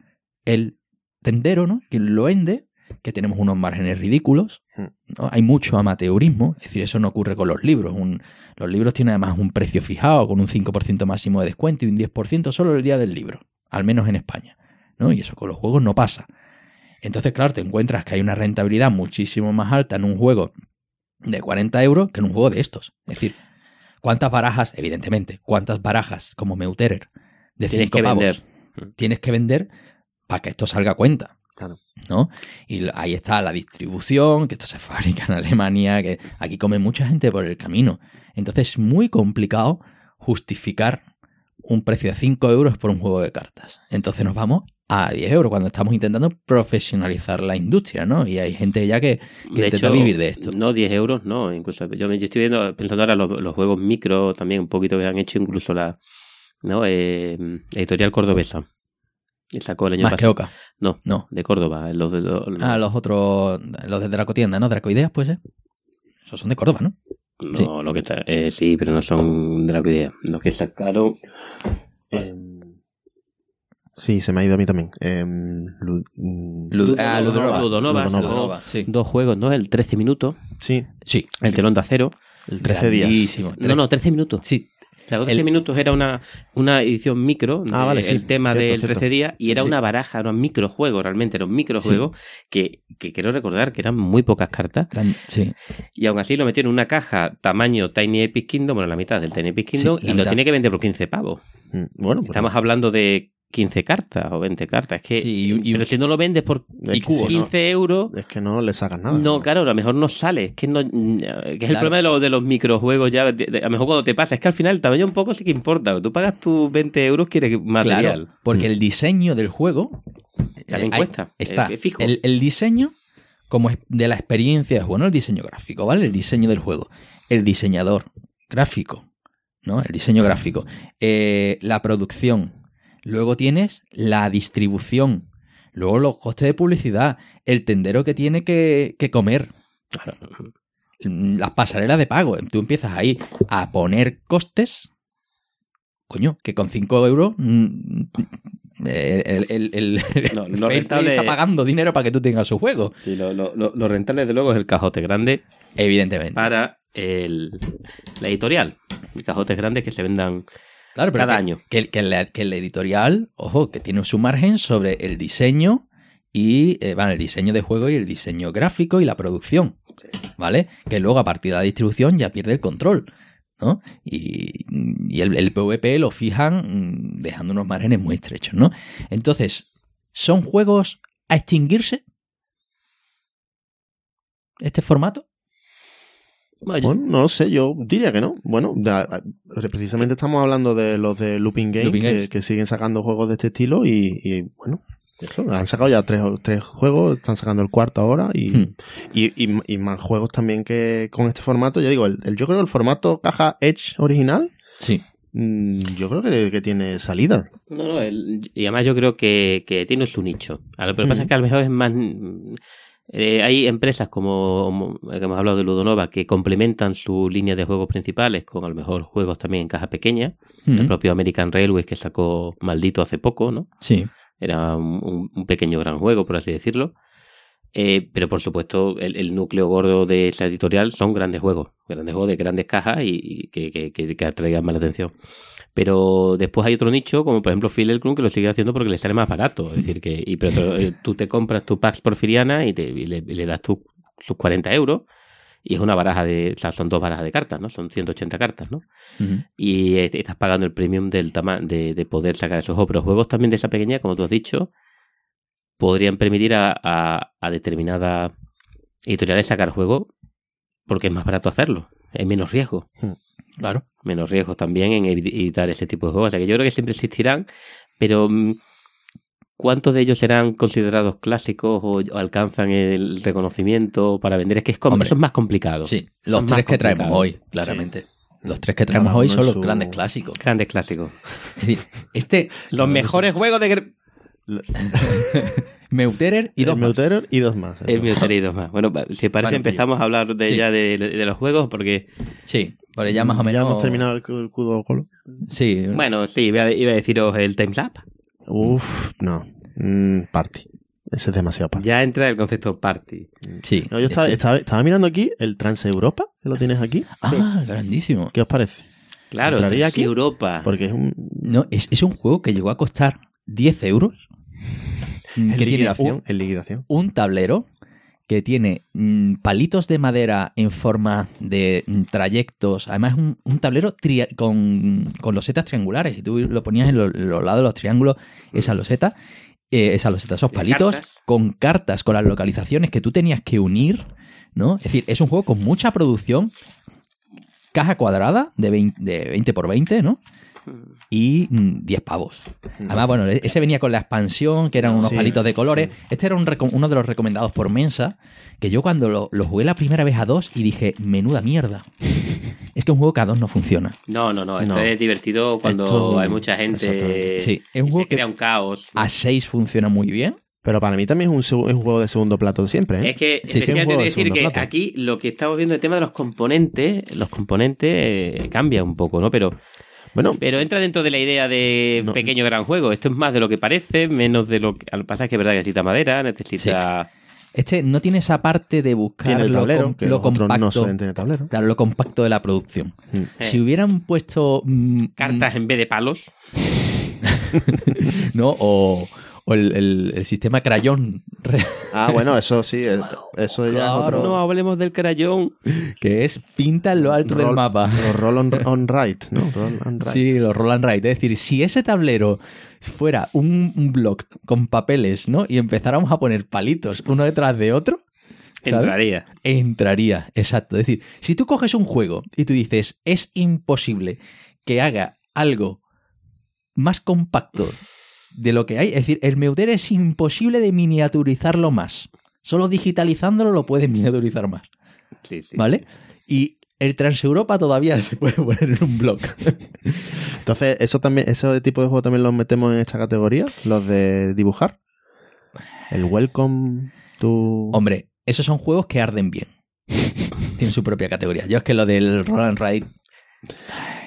el tendero, ¿no? Quien lo vende, que tenemos unos márgenes ridículos,
Hmm.
¿no? Hay mucho amateurismo, es decir, eso no ocurre con los libros. Un- los libros tienen además un precio fijado, con un 5% máximo de descuento y un 10% solo el día del libro, al menos en España, ¿no? Y eso con los juegos no pasa. Entonces, claro, te encuentras que hay una rentabilidad muchísimo más alta en un juego de 40 euros que en un juego de estos. Es decir, ¿cuántas barajas, evidentemente, cuántas barajas como Meuterer de
Tienes
5
que
pavos
vender.
tienes que vender para que esto salga a cuenta?
Claro.
¿no? Y ahí está la distribución, que esto se fabrica en Alemania, que aquí come mucha gente por el camino. Entonces es muy complicado justificar un precio de 5 euros por un juego de cartas. Entonces nos vamos a 10 euros cuando estamos intentando profesionalizar la industria, ¿no? Y hay gente ya que, que
De
intenta
hecho,
vivir de esto.
No 10 euros, no. Incluso yo, me, yo estoy viendo, pensando ahora los, los juegos micro también, un poquito que han hecho incluso la ¿no? Eh, editorial cordobesa. Y sacó el año
Más que
pasado.
Oca.
No,
No.
de Córdoba. Los de, los-
Ah, los otros, los de Dracotienda, ¿no? Dracoideas, pues, ¿eh? Esos son de Córdoba, ¿no?
no,
sí.
lo que está, eh, sí, pero no son de la idea. Los que sacaron.
Em, sí, se me ha ido a mí también. Em, Lu- mm,
Lud- ah, Ludonova.
Ludonova,
sí.
Dos juegos, ¿no? El 13 minutos,
sí,
Sí.
el telón de acero.
el 13 días.
No, no, 13 minutos.
Sí,
O sea, 13
El-
minutos era una, una edición micro,
Ah, sí.
el tema del
cierto.
13 días, y era
Sí.
una baraja, era un microjuego, realmente era un microjuego, que, que quiero recordar que eran muy pocas cartas,
gran- sí.
y aún así lo metieron en una caja tamaño Tiny Epic Kingdom, bueno, la mitad del Tiny Epic Kingdom, y lo tiene que vender por 15 pavos.
Mm, Bueno, pues,
Estamos hablando de 15 cartas o 20 cartas, es que,
Sí, y- y-
pero si no lo vendes por
es
y
que
cubos,
si no-
15 euros...
es que no le sacas nada.
No, claro, a lo mejor no sale. Es que, no, que es el problema de, los de los microjuegos ya. de- de- a lo mejor cuando te pasa, es que al final el tamaño un poco sí que importa. Tú pagas tus 20 euros, quieres material.
Claro, porque el diseño del juego
También
eh,
cuesta,
Está
es- es fijo.
El, el diseño como de la experiencia es bueno el diseño gráfico, ¿vale? El diseño del juego, el diseñador gráfico, ¿no? El diseño gráfico, Eh, la producción, luego tienes la distribución, luego los costes de publicidad, el tendero que tiene que, que comer, mm, las pasarelas de pago. Tú empiezas ahí a poner costes. Coño, que con 5 euros mm, eh, el, el, el-
No,
el
lo rentable-
está pagando dinero para que tú tengas su juego.
Sí, lo, lo- lo- rentable, desde luego, es el cajote grande
Evidentemente.
para el, la editorial. Cajotes grandes que se vendan
Claro, pero
cada
que,
año.
Que, que la, que el editorial, ojo, que tiene su margen sobre el diseño y eh, bueno, el diseño de juego y el diseño gráfico y la producción. ¿Vale? Que luego a partir de la distribución ya pierde el control. ¿no? Y, y el, el PvP lo fijan mm, dejando unos márgenes muy estrechos, ¿no? Entonces, ¿son juegos a extinguirse? ¿Este formato?
Bueno,
Bueno, no lo sé, yo diría que no. Bueno, da- precisamente estamos hablando de los de Looping Games,
Looping
que,
Games.
que siguen sacando juegos de este estilo y, y, bueno, eso, han sacado ya tres, tres juegos, están sacando el cuarto ahora y,
Hmm.
y, y- y más juegos también que con este formato. Ya digo, el, el- yo creo el formato caja Edge original,
Sí.
mm, yo creo que, que tiene salida.
No, no, el- y además yo creo que, que tiene su nicho. Lo que pasa
Mm.
es que a lo mejor es más... eh, hay empresas como, como que hemos hablado de Ludonova que complementan su línea de juegos principales con a lo mejor juegos también en caja pequeña. El propio American Railways que sacó Maldito hace poco, ¿no?
Sí.
Era un, un- un pequeño gran juego, por así decirlo. Eh, pero por supuesto, el, el núcleo gordo de esa editorial son grandes juegos, grandes juegos de grandes cajas y, y que, que, que- que atraigan más la atención. Pero después hay otro nicho, como por ejemplo Phil Club, que lo sigue haciendo porque le sale más barato. Es decir, que y, pero eh, tú te compras tu Pax Porfiriana y, te, y le, das tu- tus 40 euros y es una baraja de, o sea, son dos barajas de cartas, ¿no? Son 180 cartas, ¿no? Y estás pagando el premium del tama de, de poder sacar esos juegos. Pero juegos también de esa pequeña, como tú has dicho, podrían permitir a, a, a determinadas editoriales sacar juegos porque es más barato hacerlo. Hay menos riesgo.
Claro.
Menos riesgo también en editar ese tipo de juegos. O sea que yo creo que siempre existirán, pero mm, ¿cuántos de ellos serán considerados clásicos o, alcanzan el reconocimiento para vender? Es que es
Hombre.
eso es más complicado.
Sí. Los
es
tres que traemos hoy, claramente. los tres que traemos hoy son los
su-
grandes clásicos.
Grandes clásicos.
Es decir, este
Los mejores juegos de...
Meuterer y dos
el
más.
Meuterer y dos más.
El mío sería dos más. Bueno, si parece
Vale,
empezamos a hablar de
Sí.
ya de, de los juegos porque...
Sí, porque ya más o menos...
Ya hemos terminado el, el cudo colo.
Sí,
Bueno, sí, iba a, iba a deciros el Time's Up.
Uf, no. Mm, party. Ese es demasiado party.
Ya entra el concepto party.
sí.
No, yo estaba,
Sí.
estaba, estaba mirando aquí el Trans Europa, que lo tienes aquí.
Ah, grandísimo.
¿Qué os parece?
Claro,
¿Entraría
aquí
aquí?
Europa.
Porque es un.
No, es, es un juego que llegó a costar 10 euros. mm,
En
que tiene
liquidación.
un,
En liquidación.
un tablero que tiene mm, palitos de madera en forma de mm, trayectos. Además, es un, un tablero tria- con, con losetas triangulares. Y tú lo ponías en, lo- en los lados de los triángulos, esa loseta, eh, esa loseta, esos
¿De
palitos,
cartas?
con cartas, con las localizaciones que tú tenías que unir. ¿no? Es decir, es un juego con mucha producción. Caja cuadrada de 20, de 20 por 20, ¿no? Y mm, 10 pavos. Además, bueno, e- ese venía con la expansión, que eran unos
Sí,
palitos de colores.
sí.
Este era un uno de los recomendados por Mensa, que yo cuando lo, lo jugué la primera vez a dos y dije, menuda mierda. es que un juego que a dos no funciona.
No, no, no. Esto
No.
es divertido cuando
Esto-
hay mucha gente.
Sí, es un
y
juego
se
que-
crea un caos.
A seis funciona muy bien.
Pero para mí también es un, es juego de segundo plato siempre, ¿eh?
Es que,
Sí,
de
decir que
plato.
aquí lo que estamos viendo, el tema de los componentes, los componentes eh, cambia un poco, ¿no? Pero,
Bueno,
pero entra dentro de la idea de
No.
pequeño gran juego. Esto es más de lo que parece, menos de lo que. Al pasar que es verdad que necesita madera, necesita.
Este no tiene esa parte de buscar
tiene el
lo,
tablero,
com-
que
lo
los otros no
compacto.
suelen tener tablero.
claro, lo compacto de la producción.
Mm.
Si hubieran puesto mm,
Cartas en vez de palos.
¿no? O, o el, el- el sistema crayón,
Ah, bueno, eso sí, eh, eso ya es
Claro.
otro.
No hablemos del crayón.
que es pinta en lo alto del mapa.
Los roll on, on right, ¿no? Roll on right.
Sí, los roll and write. Es decir, si ese tablero fuera un, un block con papeles, ¿no? Y empezáramos a poner palitos uno detrás de otro, ¿sabes?
Entraría.
entraría. Exacto. Es decir, si tú coges un juego y tú dices, es imposible que haga algo más compacto de lo que hay, es decir, el Meuter es imposible de miniaturizarlo más. Solo digitalizándolo lo puedes miniaturizar más.
Sí, sí.
¿Vale? Y el Transeuropa todavía se puede poner en un block.
Entonces, eso también, ese tipo de juego también los metemos en esta categoría, los de dibujar. El Welcome to.
Hombre, esos son juegos que arden bien. Tienen su propia categoría. Yo es que lo del Roll and Ride,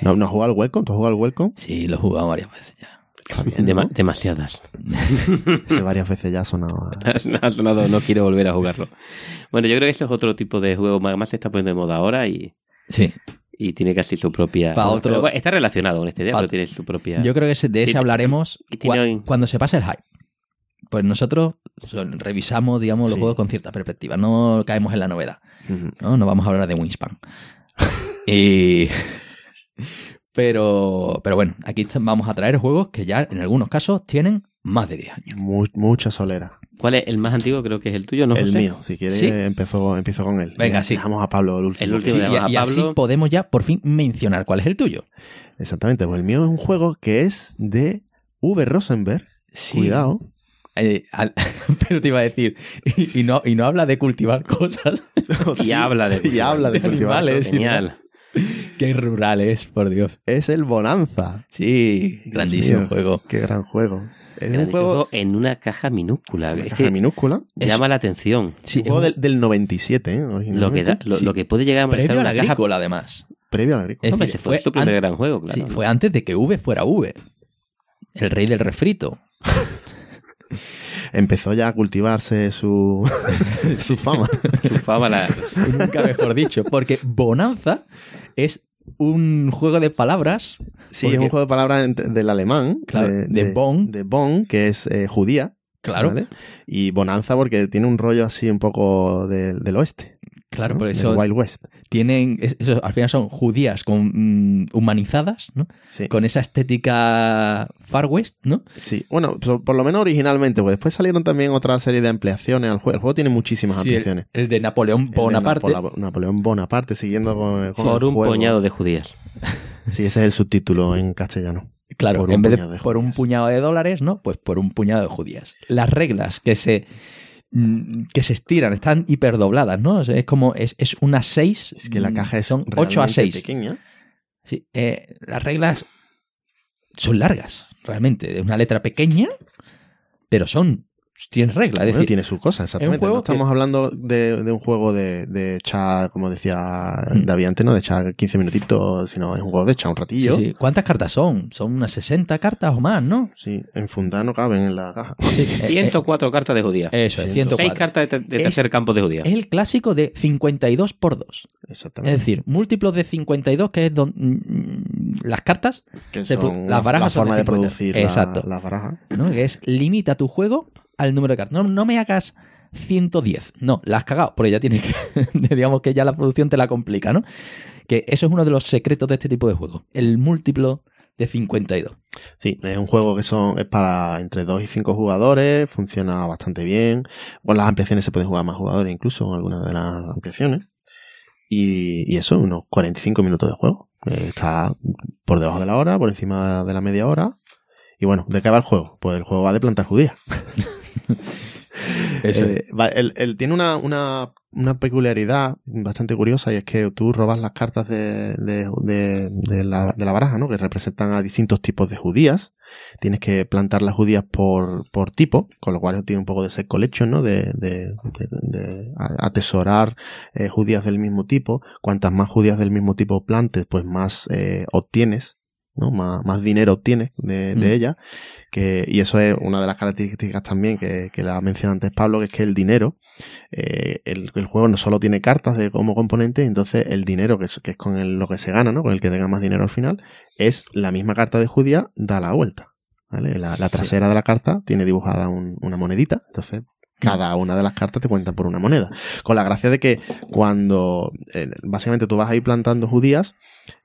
No, no has jugado al Welcome, ¿tú has jugado al Welcome?
sí, lo he jugado varias veces ya.
Está bien,
Dema-
¿no?
demasiadas.
Ese varias veces ya ha sonado. a-
Ha sonado, no quiero volver a jugarlo. Bueno, yo creo que ese es otro tipo de juego. más- se está poniendo de moda ahora y,
Sí.
y tiene casi su propia.
Pa' otro-
Pero, bueno, está relacionado con esta idea,
Pa-
pero tiene su propia.
Yo creo que de ese hablaremos cua-
hoy-
cuando se pase el hype. Pues nosotros son- revisamos, digamos, los
Sí.
juegos con cierta perspectiva. No caemos en la novedad. ¿no? No vamos a hablar de Wingspan. y... Pero, pero bueno, aquí vamos a traer juegos que ya en algunos casos tienen más de 10 años.
Mu- mucha solera.
¿Cuál es el más antiguo? Creo que es el tuyo, ¿no?
el
José?
mío, si quieres,
Sí.
empezó, empiezo con él.
Venga, sí.
Dejamos a Pablo el último.
El último.
Sí, y,
llamas a
y así podemos ya por fin mencionar cuál es el tuyo.
Exactamente, pues el mío es un juego que es de V. Rosenberg. Cuidado.
Eh, al- pero te iba a decir, y, y no, y no habla de cultivar cosas.
Y habla de.
Y habla de
de
cultivar
animales.
cosas.
Genial.
Qué rural es, por Dios.
Es el Bonanza.
Sí,
Dios
grandísimo
mío,
juego.
Qué gran juego. Es un juego
en una caja minúscula.
una
Es
caja
que
minúscula.
llama la atención.
Sí,
un juego
es
del, del 97, ¿eh?
Lo que, da, lo,
Sí.
lo que puede llegar a molestar
previo a la
una caja.
agrícola, además.
Previo al agrícola.
Es
Hombre,
decir,
ese fue
fue
su primer
an-
gran juego, claro.
Sí, fue antes de que V fuera V. El rey del refrito.
Empezó ya a cultivarse su, su fama.
Su fama la-
Nunca mejor dicho. Porque Bonanza es un juego de palabras.
Sí,
Porque-
es un juego de palabras del alemán.
Claro, de Bonn.
De Bonn, que es eh, judía.
Claro,
¿vale? Y Bonanza porque tiene un rollo así un poco del, del oeste.
Claro,
¿no?
por
Del
eso
Wild West.
tienen. es- eso, al final son judías con, mm, humanizadas, ¿no?
Sí.
Con esa estética Far West, ¿no?
Sí, bueno, por lo menos originalmente, porque después salieron también otra serie de ampliaciones al juego. El juego tiene muchísimas
Sí,
ampliaciones.
el de Napoleón
El de
Bonaparte.
Napola- Napoleón Bonaparte, siguiendo con, con
por
el
un
juego.
puñado de judías.
Sí, ese es el subtítulo en castellano.
Claro,
Por un
en vez de
de
por un puñado de dólares, ¿no? Pues por un puñado de judías. Las reglas que se que se estiran, están hiperdobladas, ¿no? O sea, es como, es, es una 6.
Es que la caja es
Son 8 a
realmente
6.
pequeña.
Sí, eh, las reglas son largas, realmente. Es una letra pequeña, pero son. Tienen reglas. Es
Bueno,
decir,
tiene sus cosas, exactamente.
juego
no estamos
que-
hablando de, de un juego de, de echar, como decía
Mm.
David antes, no de echar 15 minutitos, sino es un juego de echar un ratillo.
sí, sí. ¿Cuántas cartas son? Son unas 60 cartas o más, ¿no?
Sí, en fundar no caben en la caja.
Sí, eh,
104 cartas de judía.
eh, eso es,
104.
6
104.
cartas de, de
Es-
tercer campo de judía.
Es el clásico de 52 por 2. Es
Exactamente.
decir, múltiplos de 52, que es don- mm, las cartas,
que
se
son
pu- las
la-
barajas
la
son
forma
de
de
50.
producir la-
Exacto.
las barajas.
¿no? Que es limita tu juego al número de cartas. No, no me hagas 110. No, la has cagado, porque ya tiene que, digamos que ya la producción te la complica, ¿no? Que eso es uno de los secretos de este tipo de juego. El múltiplo de 52.
Sí, es un juego que son es para entre 2 y 5 jugadores, funciona bastante bien. Con las ampliaciones se pueden jugar más jugadores incluso con algunas de las ampliaciones. Y, y eso, unos 45 minutos de juego. Eh, Está por debajo de la hora, por encima de la media hora. Y bueno, ¿de qué va el juego? Pues el juego va de plantar judías. Eh, él, él tiene una, una, una peculiaridad bastante curiosa y es que tú robas las cartas de, de, la, de la baraja, ¿no? Que representan a distintos tipos de judías. Tienes que plantar las judías por, por tipo, con lo cual tiene un poco de set collection, ¿no? De, de, atesorar eh, judías del mismo tipo. Cuantas más judías del mismo tipo plantes, pues más eh, obtienes. ¿No? Más, más dinero obtienes de, de
Mm.
ella. Que, y eso es una de las características también que, que la mencionó antes Pablo, que es que el dinero, eh, el, el juego no solo tiene cartas de, como componente, entonces el dinero, que es, que es con el- lo que se gana, ¿no? Con el que tenga más dinero al final, es la misma carta de judía, da la vuelta. ¿vale? La, la trasera de la carta tiene dibujada un- una monedita, entonces cada una de las cartas te cuentan por una moneda. Con la gracia de que cuando eh, básicamente tú vas a ir plantando judías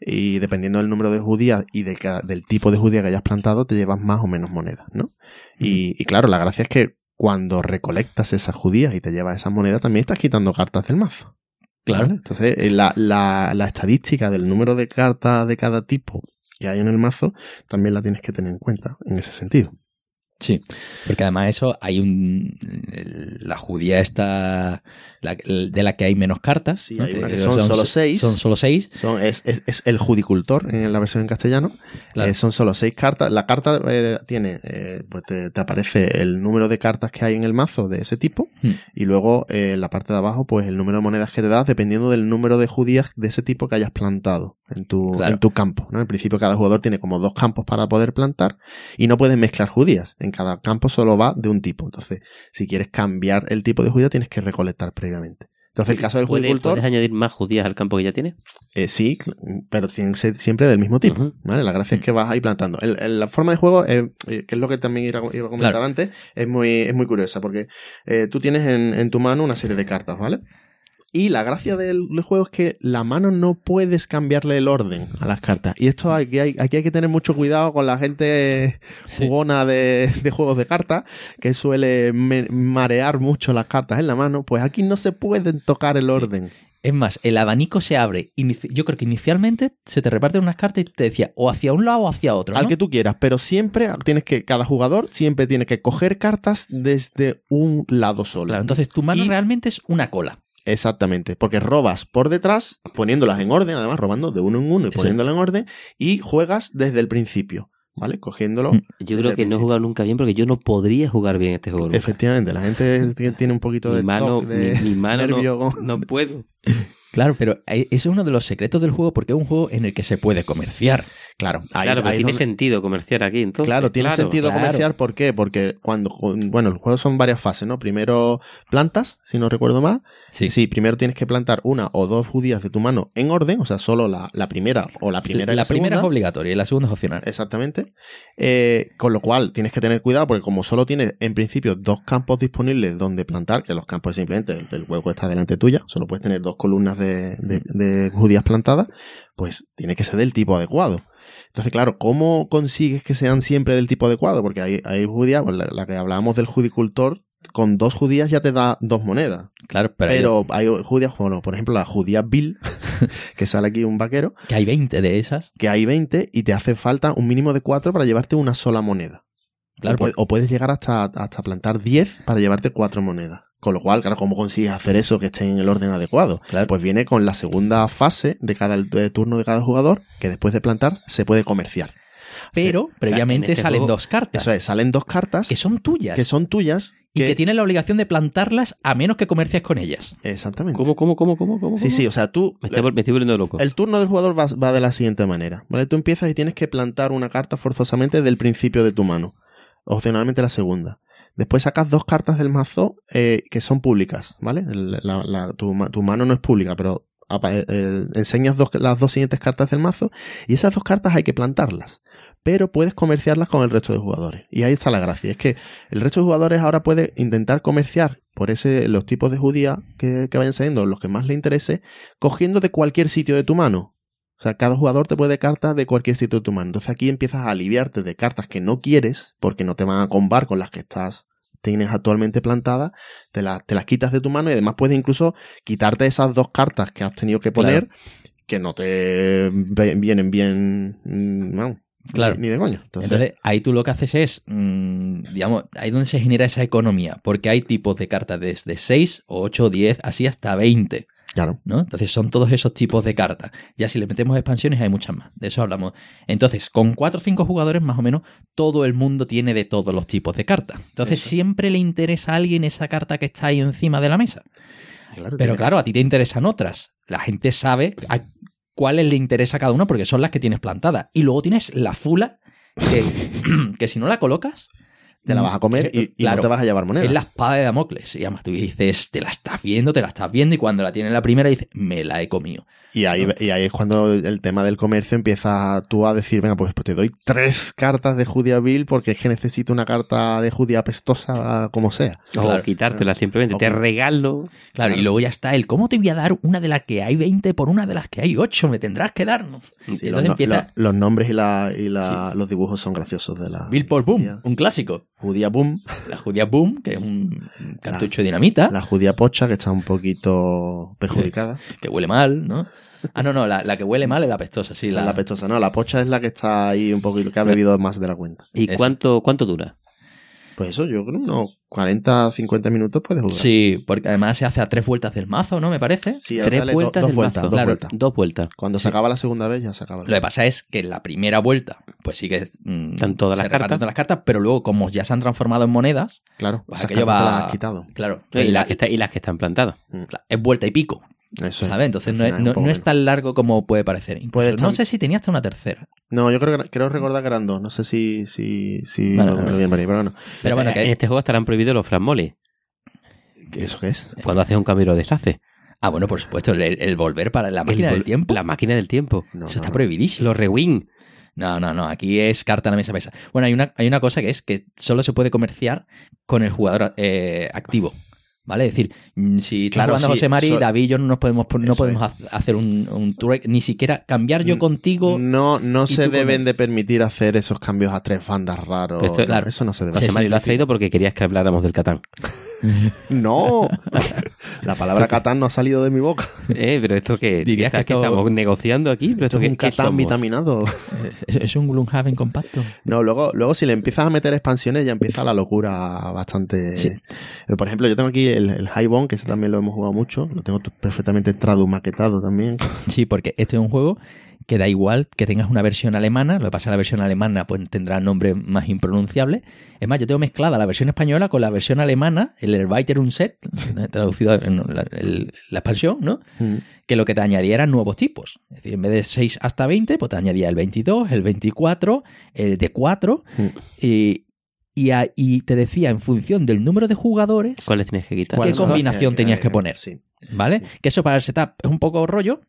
y dependiendo del número de judías y de cada- del tipo de judía que hayas plantado, te llevas más o menos monedas, ¿no? Y, y claro, la gracia es que cuando recolectas esas judías y te llevas esas monedas, también estás quitando cartas del mazo.
Claro.
¿vale? Entonces, eh, la, la, la estadística del número de cartas de cada tipo que hay en el mazo también la tienes que tener en cuenta en ese sentido.
Sí, porque además eso hay un... La judía está... la- de la que hay menos cartas.
Sí,
¿no?
hay una que
Eh,
son solo seis.
Son solo seis.
Son, es, es, es el judicultor en la versión en castellano.
Claro.
Eh, son solo seis cartas. La carta eh, tiene, eh, pues te, te aparece el número de cartas que hay en el mazo de ese tipo.
Hmm.
Y luego eh, en la parte de abajo, pues el número de monedas que te das dependiendo del número de judías de ese tipo que hayas plantado en tu,
Claro.
en tu campo. ¿no? En principio, cada jugador tiene como dos campos para poder plantar y no puedes mezclar judías. En cada campo solo va de un tipo. Entonces, si quieres cambiar el tipo de judía, tienes que recolectar previamente. Entonces, el caso del
¿Puedes,
judicultor.
puedes añadir más judías al campo que ya tienes?
Eh, sí, pero tienen que ser siempre del mismo tipo. ¿vale? La gracia es que vas ahí plantando. El- el- la forma de juego, eh, eh, que es lo que también iba a iba a comentar
Claro.
antes, es muy, es muy curiosa porque eh, tú tienes en, en tu mano una serie de cartas, ¿vale? Y la gracia del, del juego es que la mano no puedes cambiarle el orden a las cartas. Y esto aquí hay, aquí hay que tener mucho cuidado con la gente
Sí.
jugona de, de juegos de cartas, que suele me- marear mucho las cartas en la mano. Pues aquí no se pueden tocar el orden.
Es más, el abanico se abre. Yo creo que inicialmente se te reparten unas cartas y te decía o hacia un lado o hacia otro.
Al que tú quieras, pero siempre tienes que, cada jugador siempre tiene que coger cartas desde un lado solo.
Claro, entonces tu mano
Y-
realmente es una cola.
Exactamente, porque robas por detrás, poniéndolas en orden, además robando de uno en uno y poniéndolas en orden, y juegas desde el principio, ¿vale? Cogiéndolo.
Mm.
Yo creo que no he jugado nunca bien porque yo no podría jugar bien este juego. nunca.
Efectivamente, la gente tiene- un poquito
Mi
de
mano,
de
mi, mi mano no-
nervio.
no, puedo.
Claro, pero ahí- ese es uno de los secretos del juego porque es un juego en el que se puede comerciar.
Claro, ahí-
claro,
ahí
tiene
donde-
sentido comerciar aquí entonces.
Claro, tiene sentido
claro.
comercial. ¿Por qué? Porque cuando, bueno, el juego son varias fases, ¿no? Primero plantas, si no recuerdo mal.
Sí.
Sí, primero tienes que plantar una o dos judías de tu mano en orden, o sea, solo la, la primera o la primera y
la
la
primera es obligatoria y la segunda es opcional.
Exactamente. Eh, con lo cual tienes que tener cuidado porque como solo tienes en principio dos campos disponibles donde plantar, que los campos simplemente el, el hueco está delante tuya, solo puedes tener dos columnas de, de- de judías plantadas, pues tiene que ser del tipo adecuado. Entonces, claro, ¿cómo consigues que sean siempre del tipo adecuado? Porque hay, hay judías, pues la, la que hablábamos del judicultor, con dos judías ya te da dos monedas.
Claro, pero,
Pero hay judías, bueno, por ejemplo, la judía Bill, que sale aquí un vaquero,
que hay 20 de esas.
que hay 20 y te hace falta un mínimo de 4 para llevarte una sola moneda.
Claro,
o, puede- o puedes llegar hasta, hasta plantar 10 para llevarte 4 monedas. Con lo cual, claro, ¿cómo consigues hacer eso que esté en el orden adecuado?
Claro.
Pues viene con la segunda fase de cada de turno de cada jugador, que después de plantar se puede comerciar.
Pero previamente
en este
salen
juego-
dos cartas
Eso es, salen dos cartas
que son tuyas
que son tuyas.
y que tienes la obligación de plantarlas a menos que comercies con ellas.
Exactamente.
¿Cómo, cómo, cómo, cómo, cómo?
Sí, sí, o sea, tú...
Me estoy, me estoy volviendo loco.
El turno del jugador va, va de la siguiente manera, ¿vale? Tú empiezas y tienes que plantar una carta forzosamente del principio de tu mano, opcionalmente la segunda. Después sacas dos cartas del mazo eh, que son públicas, ¿vale? La- tu, ma- tu mano no es pública, pero eh, eh, enseñas las dos siguientes cartas del mazo y esas dos cartas hay que plantarlas. Pero puedes comerciarlas con el resto de jugadores. Y ahí está la gracia. Es que el resto de jugadores ahora puede intentar comerciar por ese los tipos de judía que, que vayan saliendo, los que más le interese, cogiendo de cualquier sitio de tu mano. O sea, cada jugador te puede dar cartas de cualquier sitio de tu mano. Entonces aquí empiezas a aliviarte de cartas que no quieres, porque no te van a combar con las que estás tienes actualmente plantadas, te, las te las quitas de tu mano y además puedes incluso quitarte esas dos cartas que has tenido que poner que no te vienen bien, mm,
Claro.
ni, ni de coño. Entonces,
Entonces, ahí tú lo que haces es, mm, digamos, ahí donde se genera esa economía, porque hay tipos de cartas desde 6, 8, 10, así hasta 20.
Claro.
¿no? Entonces son todos esos tipos de cartas. Ya si le metemos expansiones hay muchas más, de eso hablamos. Entonces, con 4 o 5 jugadores más o menos, todo el mundo tiene de todos los tipos de cartas. Entonces
Eso.
siempre le interesa a alguien esa carta que está ahí encima de la mesa.
claro
Pero claro, a ti te interesan otras. La gente sabe a cuáles le interesa a cada una porque son las que tienes plantadas. Y luego tienes la fula que, que si no la colocas...
te la vas a comer y, y
Eh, Claro.
no te vas a llevar moneda.
Es la espada de Damocles. Y además tú dices, te la estás viendo, te la estás viendo, y cuando la tienes la primera dices, me la he comido.
Y ahí, y ahí es cuando el tema del comercio empieza tú a decir, venga, pues, pues te doy tres cartas de judía vil porque es que necesito una carta de judía apestosa como sea.
O
Claro.
quitártela simplemente.
O-
Te regalo.
Claro,
Claro.
y luego ya está el, ¿cómo te voy a dar una de las que hay 20 por una de las que hay 8? Me tendrás que dar. ¿no?
Sí,
Y
los,
empieza
los- los nombres y, la, y la- los dibujos son graciosos de la
Bill por Boom,
judía,
un clásico.
judía boom,
La judía Boom, que es un cartucho de dinamita,
la judía pocha que está un poquito perjudicada.
que huele mal, ¿no? Ah, no, no, la, la que huele mal es la pestosa, sí.
Esa
la-
es la pestosa, no, la pocha es la que está ahí un poquito, que ha bebido más de la cuenta.
¿Y
Eso.
cuánto, cuánto dura?
Pues eso, yo creo unos 40, 50 minutos puedes jugar.
Sí, porque además se hace a tres vueltas del mazo, ¿no? Me parece.
Sí,
Tres
dale do-
vueltas
dos
del
vueltas,
mazo.
dos
Claro,
vueltas.
Dos vueltas.
Cuando se acaba la segunda vez ya se acaba.
Lo que pasa es que en la primera vuelta, pues sí que mm,
Están todas las cartas.
todas las cartas, pero luego, como ya se han transformado en monedas,
Claro,
pues
esas
aquello va-
las has quitado.
claro,
Y,
la-
las que está- y las que están plantadas.
es vuelta y pico.
Eso es.
¿Sabes? Entonces no es, no- es tan largo como puede parecer. No sé si tenía hasta una tercera.
No, yo creo que creo recordar que eran dos. No sé si, si, si
Bueno,
bien pero bueno.
Pero bueno,
en este juego estarán prohibidos los frasmoles.
¿qué- ¿Eso qué es?
Cuando haces un cambio lo deshace.
ah, bueno, por supuesto, el, el volver para la máquina
El
del tiempo.
La máquina del tiempo.
No,
eso
no,
está
no.
prohibidísimo.
Los rewind.
No, no, no. Aquí es carta a la mesa pesa. Bueno, hay una, hay una cosa que es que solo se puede comerciar con el jugador eh, activo. ¿Vale? Es decir, mm, si está
Claro,
jugando
sí,
José Mari,
so-
David y yo no nos podemos, no podemos ha- hacer un, un ni siquiera cambiar yo
Mm,
contigo.
No, no se
con
deben de permitir hacer esos cambios a tres bandas raros. No,
claro.
Eso no se debe
José. Mari, lo has traído porque querías que habláramos del Catán.
No, la palabra Catán no ha salido de mi boca.
Eh, pero esto que,
Dirías que
¿estás- que
esto-
estamos negociando aquí. Pero
Esto
esto
es
que,
un
¿qué
Catán vitaminado.
Es, es un Gloomhaven compacto.
No, luego, luego si le empiezas a meter expansiones ya empieza la locura bastante...
Sí.
Eh, Por ejemplo, yo tengo aquí el, el Highbone, que ese también lo hemos jugado mucho. Lo tengo perfectamente tradu maquetado también.
Sí, porque este es un juego que da igual que tengas una versión alemana, lo que pasa es que la versión alemana pues tendrá nombre más impronunciable. Es más, yo tengo mezclada la versión española con la versión alemana, el Erweiterung Set, traducido en la, el- la expansión, ¿no?
Mm.
Que lo que te añadía eran nuevos tipos. Es decir, en vez de 6 hasta 20, pues te añadía el 22, el 24, el de 4
Mm.
y, y, a- y te decía en función del número de jugadores
¿Cuáles tienes que quitar?
¿Qué combinación tenías que poner?
Sí.
¿Vale? Que eso para el setup es un poco rollo,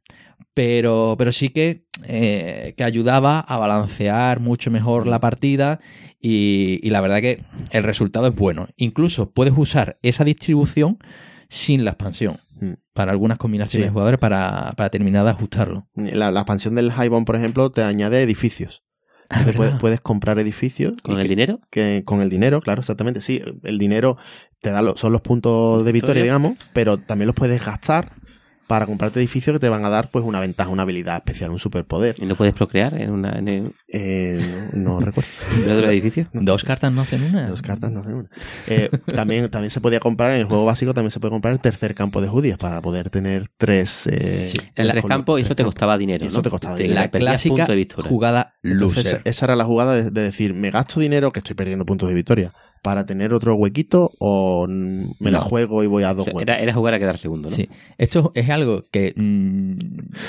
pero, pero sí que, eh, que ayudaba a balancear mucho mejor la partida y, y la verdad que el resultado es bueno. Incluso puedes usar esa distribución sin la expansión
Mm.
para algunas combinaciones
Sí.
de jugadores para, para terminar de ajustarlo.
La, la expansión del Highbone, por ejemplo, te añade edificios. Entonces puedes, puedes comprar edificios.
¿Con el
que-
dinero?
que con el dinero, claro, exactamente. Sí, el dinero te da lo- son los puntos de victoria,
Victoria.
digamos, pero también los puedes gastar para comprarte edificios que te van a dar pues una ventaja, una habilidad especial, un superpoder.
¿Y no puedes procrear en, una, en el,
Eh, no, no recuerdo.
en uno de los edificios?
Dos cartas no hacen una.
Dos cartas no hacen una. Eh, también, también se podía comprar, en el juego básico también se puede comprar el tercer campo de judías para poder tener tres... Eh,
En tres
colo-
campos y eso
tres
te
campos.
costaba dinero.
Y eso
¿no?
te costaba dinero.
La clásica
punto de victoria.
jugada
Entonces,
loser.
esa era la jugada de, de decir, me gasto dinero, que estoy perdiendo puntos de victoria, para tener otro huequito o me la juego y voy a
O
dos
sea,
huecos.
era, era jugar a quedar segundo, ¿no?
Sí, esto es algo que. mm,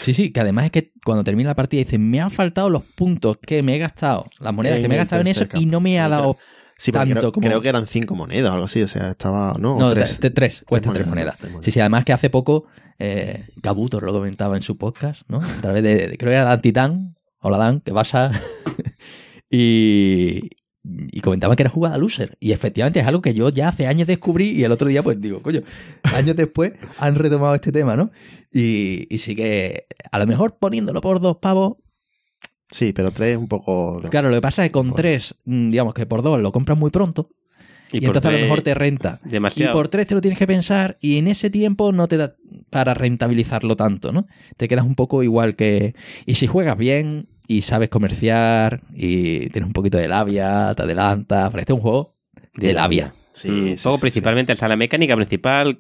sí, sí, que además es que cuando termina la partida dice: Me han faltado los puntos que me he gastado, las monedas
En
que me he gastado en eso y no me ha dado.
Sí, porque
tanto
creo,
como-
creo que eran cinco monedas o algo así, o sea, estaba... No,
No,
tres.
tres, tres, cuesta tres
monedas,
monedas.
tres monedas.
Sí, sí, además que hace poco eh, Gabutor lo comentaba en su podcast, ¿no? A través de, de- creo que era Dan Titán, hola Dan, ¿qué pasa? y, y comentaba que era jugada loser. Y efectivamente es algo que yo ya hace años descubrí y el otro día pues digo, coño, años después han retomado este tema, ¿no? Y, y sí que a lo mejor poniéndolo por dos pavos,
Sí, pero tres es un poco...
claro, lo que pasa es que con tres, mm, digamos que por dos lo compras muy pronto y, entonces a lo mejor te renta.
Demasiado.
Y por tres te lo tienes que pensar y en ese tiempo no te da para rentabilizarlo tanto, ¿no? Te quedas un poco igual que... Y si juegas bien y sabes comerciar y tienes un poquito de labia, te adelantas, parece un juego de labia.
Sí,
Mm,
sí,
juego
sí,
principalmente, o sea, la mecánica principal,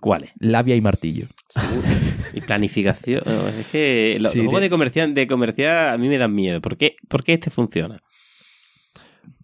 ¿cuál es?
Labia y martillo.
Y planificación. Es que los
Sí,
los juegos
de-
de comercial, de comercial a mí me dan miedo. ¿Por qué, ¿Por qué este funciona?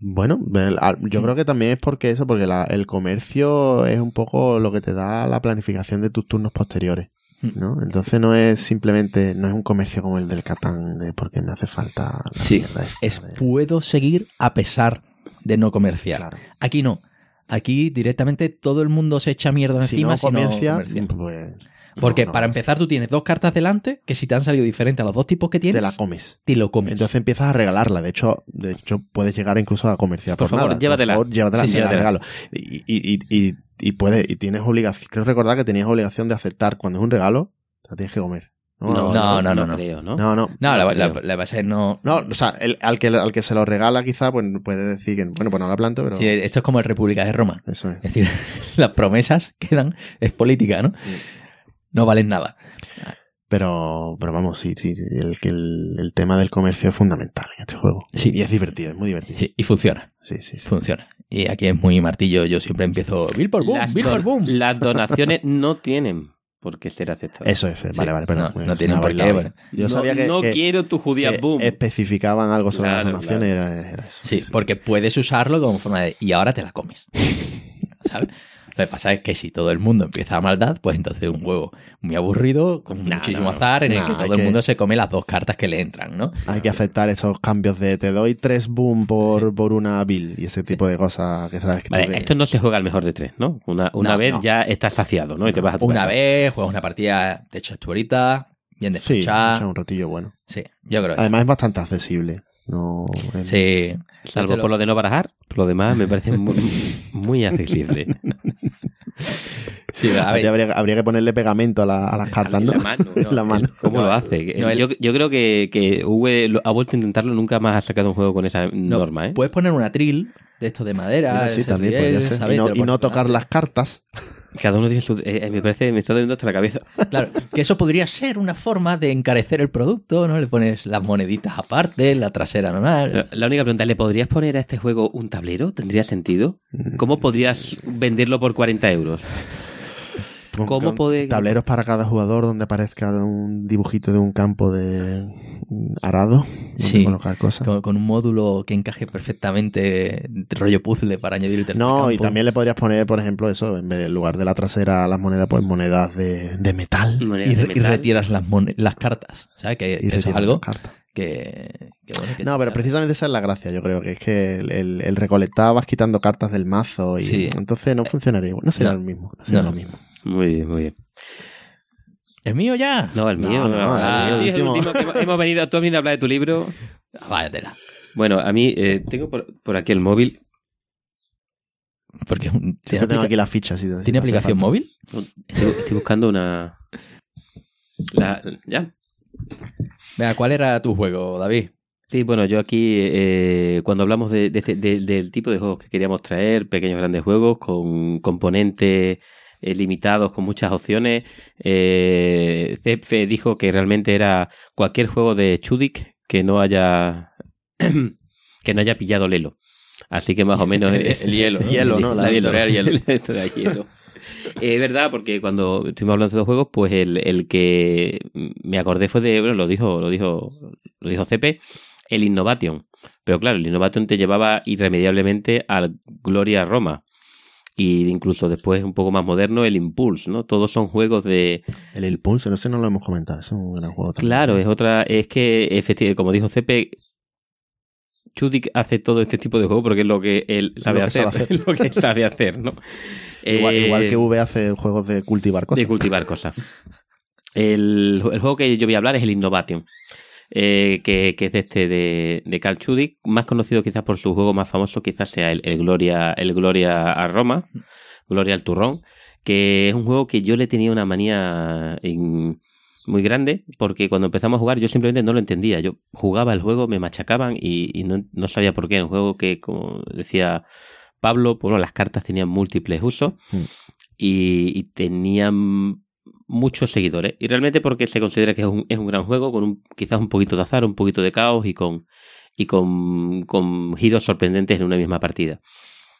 Bueno, el- a-
Mm.
yo creo que también es porque eso, porque la- el comercio es un poco lo que te da la planificación de tus turnos posteriores. ¿No? Entonces no es simplemente, no es un comercio como el del Catán, de porque me hace falta la
Sí, Es
de-
puedo seguir a pesar de no comerciar.
Claro.
Aquí no. Aquí directamente todo el mundo se echa mierda
Si
encima
no
si no
comercia,
comercia.
pues...
Porque
no, no
para empezar tú tienes dos cartas delante que si te han salido diferentes a los dos tipos que tienes,
Te la comes.
te lo comes.
Entonces empiezas a regalarla. De hecho, de hecho puedes llegar incluso a comerciar
Por
por,
favor,
nada.
llévatela.
Por favor, llévatela,
Sí, llévatela.
regalo. Y, y, y, y, puedes, y tienes obligación. Creo recordar que tenías obligación de aceptar cuando es un regalo, te la tienes que comer. No,
No, no, no, no.
creo, ¿no?
no. no.
No, la, la, la base es no.
No, o sea, el- al, que, al que se lo regala quizá, pues puede decir que, bueno, pues no la planto, pero
Sí, esto es como el República de Roma.
eso es.
Es decir, las promesas quedan, es política, ¿no? No valen nada.
Pero, pero vamos, sí, sí, el, el, el tema del comercio es fundamental en este juego.
Sí.
Y es divertido, es muy divertido.
Sí, y funciona,
Sí, sí, sí.
funciona. Y aquí es muy martillo, yo siempre empiezo Bill por boom,
Las,
Bill
don-
por boom.
las donaciones no tienen por qué ser aceptadas.
Eso es, vale, vale, perdón.
no, no tienen por qué, bueno.
Yo
no,
sabía que,
no
que-
quiero tu judía
que
boom.
especificaban algo sobre
Claro,
las donaciones, era, era eso.
Sí, porque puedes usarlo como forma de. Y ahora te la comes. ¿Sabes? Lo que pasa es que si todo el mundo empieza a maldad, pues entonces un juego muy aburrido, con
Nah,
muchísimo
no,
azar, en el que todo el
que-
mundo se come las dos cartas que le entran, ¿no?
Hay que aceptar esos cambios de te doy tres boom por, por una bill y ese tipo de cosas que sabes que
Vale, esto no se juega al mejor de tres, ¿no? Una, una
No,
vez
no.
ya estás saciado, ¿no? Y te vas a tu
Una
casa.
vez, juegas una partida, de hecho, tú ahorita, bien
Sí,
despechada.
echa un ratillo bueno.
Sí, yo creo que
Además es bastante accesible. No,
sí.
Salvo por lo de no barajar, por lo demás me parece muy, muy accesible.
Sí, a ver,
habría, habría que ponerle pegamento a, la- a las cartas, ¿no?
la mano,
En la mano.
¿Cómo
No,
lo hace?
no, el-
yo, yo creo que, que V lo- ha vuelto a intentarlo, nunca más ha sacado un juego con esa
no,
norma, ¿eh?
Puedes poner un atril de esto de madera.
Mira, sí,
ese
también
riel,
podría ser.
¿sabes?
Y no, y tocar las cartas.
Cada uno tiene su... eh, eh, me parece, me está dando hasta la cabeza.
Claro, que eso podría ser una forma de encarecer el producto, ¿no? Le pones las moneditas aparte, la trasera normal.
La única pregunta, ¿le podrías poner a este juego un tablero? ¿Tendría sentido? ¿Cómo podrías venderlo por 40 euros?
Con-
¿Cómo
con
puede-
Tableros para cada jugador donde aparezca un dibujito de un campo de arado. Donde
Sí.
colocar cosas.
Con, con un módulo que encaje perfectamente de rollo puzzle para añadir el tercer
No, y también le podrías poner, por ejemplo, eso, en vez de en lugar de la trasera a las monedas, pues monedas de, de metal.
Monedas
Y,
de
y
metal.
retiras las, las cartas. ¿Sabes? Que
Y
eso es algo que, que bueno, que
No, pero precisamente esa es la gracia, yo creo, que es que el, el, el recolectar vas quitando cartas del mazo y
Sí.
entonces no funcionaría igual, no sería
No.
lo mismo. No sería
No.
lo mismo.
Muy bien, muy bien.
¿El mío ya?
No, el mío.
No, no,
Ah,
el
tío, es el
último.
último que hemos- venido, tú has venido a hablar de tu libro.
Ah, Váyatela.
Bueno, a mí eh, tengo por, por aquí el móvil.
Porque es un-
Yo
¿tiene,
tengo
aplica-
aquí la ficha. Si
¿tiene aplicación
falta.
móvil?
Estoy, estoy buscando una... La, ¿Ya?
Venga, ¿cuál era tu juego, David?
Sí, bueno, yo aquí, eh, cuando hablamos de, de este- de- del tipo de juegos que queríamos traer, pequeños grandes juegos, con componentes eh, limitados con muchas opciones. Eh, Cefe dijo que realmente era cualquier juego de Chudik que no haya que no haya pillado Lelo. Así que más o menos
el, hielo, ¿no?
Hielo, ¿no? La
La hielo,
Hielo.
Es verdad, porque cuando estuvimos hablando de estos juegos, pues el, el que me acordé fue de, bueno, lo dijo, lo dijo, lo dijo CP, el Innovation. Pero claro, el Innovation te llevaba irremediablemente al Gloria Roma. Y incluso después, un poco más moderno, el Impulse, ¿no? Todos son juegos de,
El El Pulse, no sé, no lo hemos comentado. Es un gran juego también.
Claro, es otra. Es que, efectivamente, como dijo CP, Chudik hace todo este tipo de juegos porque es lo que él sabe,
Lo que
hacer,
sabe hacer.
lo que sabe hacer, ¿no?
Igual,
Eh,
igual que V hace juegos de cultivar cosas.
de cultivar cosas. El, el juego que yo voy a hablar es el Innovation, eh, que, que es este de, de Carl Chudik, más conocido quizás por su juego más famoso, quizás sea el, el Gloria, el Gloria a Roma, Gloria al Turrón, que es un juego que yo le tenía una manía en- muy grande, porque cuando empezamos a jugar yo simplemente no lo entendía. Yo jugaba el juego, me machacaban y, y no, no sabía por qué. Un juego que, como decía Pablo, bueno, las cartas tenían múltiples usos
Mm.
y, y tenían muchos seguidores. Y realmente porque se considera que es un, es un gran juego, con un, quizás un poquito de azar, un poquito de caos y con, y con, con giros sorprendentes en una misma partida.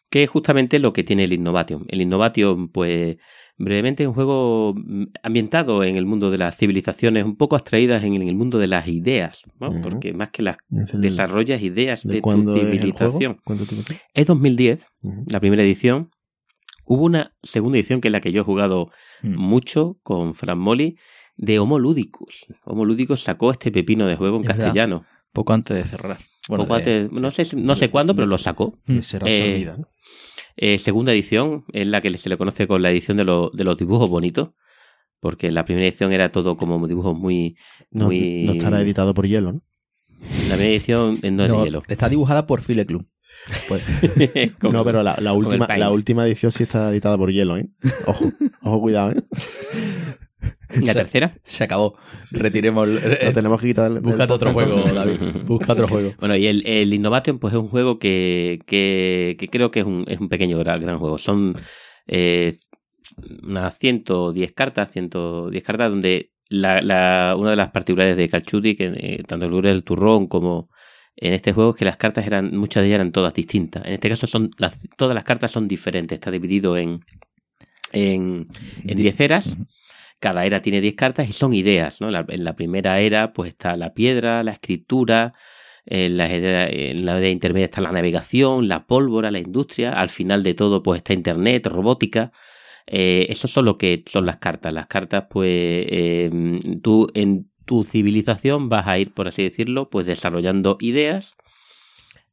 Que es justamente lo que tiene el Innovation. El Innovation, pues, brevemente es un juego mm, ambientado en el mundo de las civilizaciones, un poco abstraídas en el mundo de las ideas, porque más que las
Es
desarrollas ideas
¿De
de, tu
cuándo es el juego?
civilización.
¿Cuánto tiempo tiene?
Es 2010,
Ujú.
la primera edición. Hubo una segunda edición que es la que yo he jugado
Mm.
mucho con Fran Molly de Homo Ludicus. Homo Ludicus sacó este pepino de juego en
Es verdad.
castellano.
Poco antes de cerrar. Bueno,
Poco
de-
antes- no sé, no sé cuándo, pero lo sacó.
Mm.
Y será
Eh,
vida, ¿no?
Eh, segunda edición es la que se le conoce con la edición de, los- de los dibujos bonitos. Porque la primera edición era todo como dibujos muy.
No,
muy...
no estará editado por hielo, ¿no?
La primera edición eh, no es
No,
de hielo.
Está dibujada por File Club. Pues,
no, pero la, última, la última edición sí está editada por hielo, ¿eh? Ojo, ojo, cuidado, ¿eh?
La tercera.
se acabó. Retiremos.
Lo tenemos que quitar. del-
Búscate
del
otro juego. David. Busca otro juego.
Bueno, y el, el Innovation, pues es un juego que, que, que creo que es un, es un pequeño gran, gran juego. Son eh, unas 110 cartas, 110 cartas, donde la, la, una de las particularidades de Calchuti, que eh, tanto el del Turrón como en este juego, es que las cartas eran, muchas de ellas eran todas distintas. En este caso, son las, todas las cartas son diferentes. Está dividido en, en, en 10 eras. Cada era tiene 10 cartas y son ideas, ¿no? La- en la primera era pues está la piedra, la escritura, en la, idea- en la idea intermedia está la navegación, la pólvora, la industria, al final de todo pues está internet, robótica. Eh, eso son lo que son las cartas. Las cartas pues eh, tú en tu civilización vas a ir, por así decirlo, pues desarrollando ideas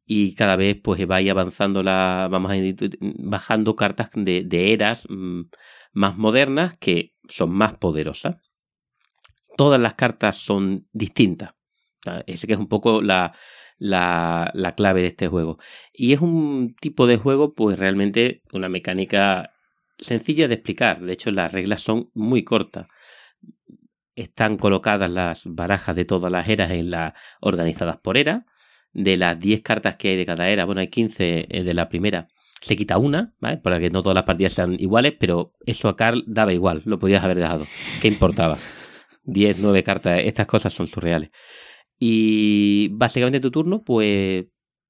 y cada vez pues va avanzando la vamos a bajando cartas de, eras mm, más modernas que son más poderosas. Todas las cartas son distintas. Ese que es un poco la, la, la clave de este juego. Y es un tipo de juego, pues realmente una mecánica sencilla de explicar. De hecho, las reglas son muy cortas. Están colocadas las barajas de todas las eras en la, organizadas por era. De las 10 cartas que hay de cada era, bueno, hay 15 eh, de la primera se quita una, ¿vale? Para que no todas las partidas sean iguales, pero eso a Carl daba igual, lo podías haber dejado. ¿Qué importaba? 10, 9 cartas, estas cosas son surreales. Y básicamente en tu turno, pues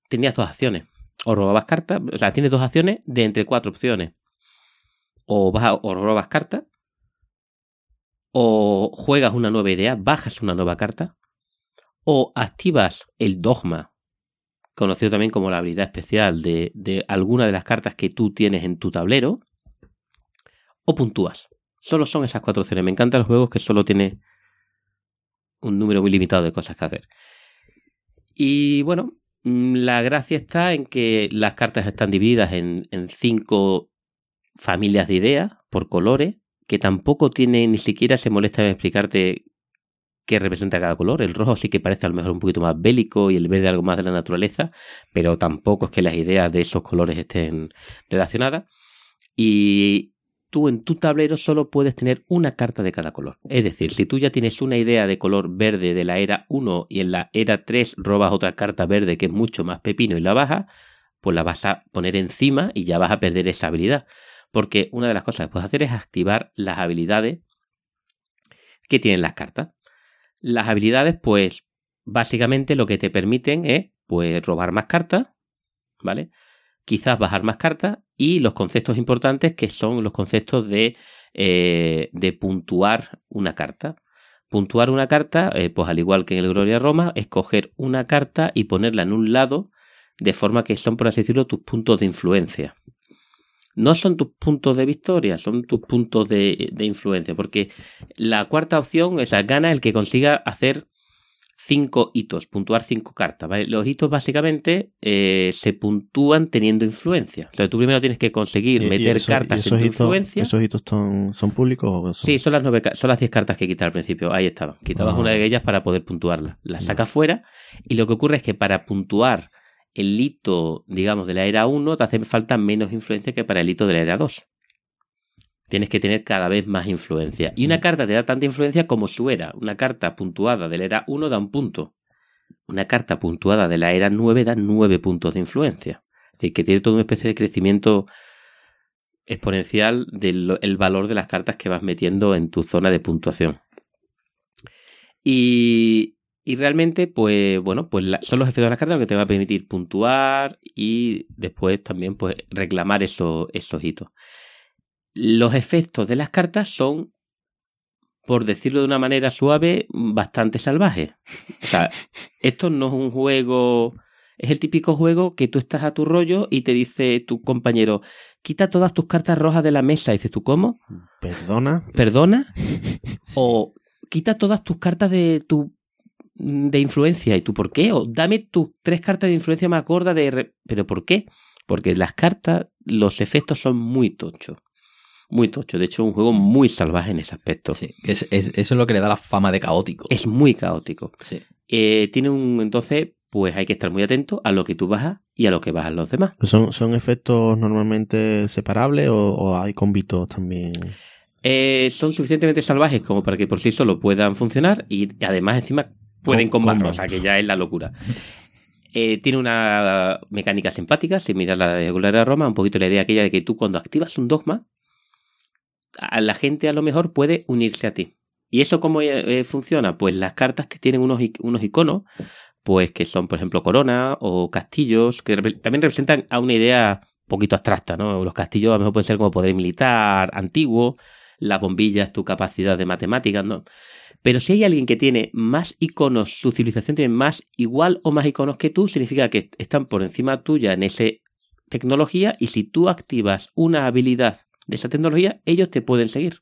tenías dos acciones. O robabas cartas, o sea, tienes dos acciones de entre cuatro opciones. O, vas a- o robas cartas, o juegas una nueva idea, bajas una nueva carta, o activas el dogma, conocido también como la habilidad especial de, de alguna de las cartas que tú tienes en tu tablero, o puntúas. Solo son esas cuatro opciones. Me encantan los juegos que solo tiene un número muy limitado de cosas que hacer. Y bueno, mm, la gracia está en que las cartas están divididas en, en cinco familias de ideas por colores, que tampoco tiene ni siquiera se molesta en explicarte qué representa cada color. El rojo sí que parece a lo mejor un poquito más bélico y el verde algo más de la naturaleza, pero tampoco es que las ideas de esos colores estén relacionadas. Y tú en tu tablero solo puedes tener una carta de cada color. Es decir, si tú ya tienes una idea de color verde de la era 1 y en la era 3 robas otra carta verde que es mucho más pepino y la bajas, pues la vas a poner encima y ya vas a perder esa habilidad. Porque una de las cosas que puedes hacer es activar las habilidades que tienen las cartas. Las habilidades, pues, básicamente lo que te permiten es, pues, robar más cartas, ¿vale? Quizás bajar más cartas y los conceptos importantes que son los conceptos de, eh, de puntuar una carta. Puntuar una carta, eh, pues al igual que en el Gloria Roma, escoger una carta y ponerla en un lado de forma que son, por así decirlo, tus puntos de influencia no son tus puntos de victoria, son tus puntos de, influencia. Porque la cuarta opción, esa gana el que consiga hacer cinco hitos, puntuar cinco cartas. Los hitos básicamente eh, se puntúan teniendo influencia. Entonces tú primero tienes que conseguir meter cartas en tu influencia.
¿Esos hitos son, públicos? O
Sí, son las, nueve, son las diez cartas que quitas al principio. Ahí estaban. Quitabas ah. una de ellas para poder puntuarla. La sacas fuera y lo que ocurre es que para puntuar el hito, digamos, de la era 1 te hace falta menos influencia que para el hito de la era 2. Tienes que tener cada vez más influencia. Y una carta te da tanta influencia como su era. Una carta puntuada de la era 1 da un punto. Una carta puntuada de la era 9 da 9 puntos de influencia. Es decir, que tiene toda una especie de crecimiento exponencial del valor de las cartas que vas metiendo en tu zona de puntuación. Y, y realmente, pues bueno, pues son los efectos de las cartas lo que te va a permitir puntuar y después también pues reclamar esos, esos hitos. Los efectos de las cartas son, por decirlo de una manera suave, bastante salvajes. O sea, esto no es un juego... Es el típico juego que tú estás a tu rollo y te dice tu compañero, quita todas tus cartas rojas de la mesa. Y dices tú, ¿cómo?
¿Perdona?
¿Perdona? O quita todas tus cartas de tu de influencia. ¿Y tú por qué? O dame tus tres cartas de influencia más gordas de... ¿Pero por qué? Porque las cartas, los efectos son muy tochos. Muy tocho. De hecho, es un juego muy salvaje en ese aspecto.
Sí, es, eso es lo que le da la fama de caótico.
Es muy caótico.
Sí.
Eh, tiene un... Entonces, pues hay que estar muy atento a lo que tú bajas y a lo que bajan los demás.
¿Son, son efectos normalmente separables o, hay convitos también?
Eh, son suficientemente salvajes como para que por sí solo puedan funcionar y además encima pueden combatir, o sea que ya es la locura. Eh, tiene una mecánica simpática, similar a la de Gloria Roma, un poquito la idea aquella de que tú cuando activas un dogma, a la gente a lo mejor puede unirse a ti. ¿Y eso cómo eh, funciona? Pues las cartas que tienen unos, unos iconos, pues que son, por ejemplo, corona o castillos, que también representan a una idea un poquito abstracta, ¿no? Los castillos a lo mejor pueden ser como poder militar antiguo, la bombilla es tu capacidad de matemáticas, ¿no? Pero si hay alguien que tiene más iconos, su civilización tiene más igual o más iconos que tú, significa que están por encima tuya en esa tecnología y si tú activas una habilidad de esa tecnología, ellos te pueden seguir.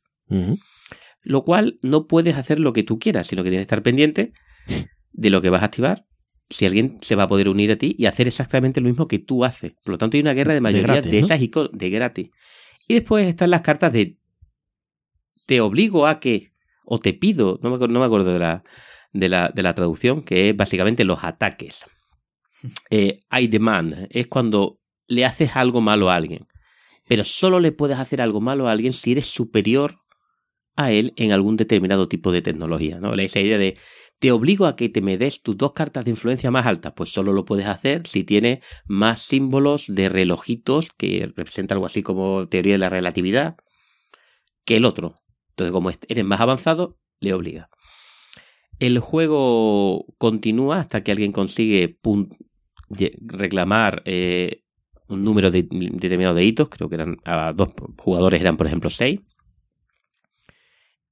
Lo cual no puedes hacer lo que tú quieras, sino que tienes que estar pendiente de lo que vas a activar. Si alguien se va a poder unir a ti y hacer exactamente lo mismo que tú haces. Por lo tanto, hay una guerra de mayoría de, esas iconos de gratis. Y después están las cartas de te obligo a que o te pido, no me, no me acuerdo de la, de, la, de la, traducción, que es básicamente los ataques. Eh, I demand es cuando le haces algo malo a alguien, pero solo le puedes hacer algo malo a alguien si eres superior a él en algún determinado tipo de tecnología. ¿no? Esa idea de te obligo a que te me des tus dos cartas de influencia más altas, pues solo lo puedes hacer si tiene más símbolos de relojitos, que representa algo así como teoría de la relatividad, que el otro. Entonces, como eres más avanzado, le obliga. El juego continúa hasta que alguien consigue reclamar eh, un número determinado de hitos, creo que eran a dos jugadores eran por ejemplo seis,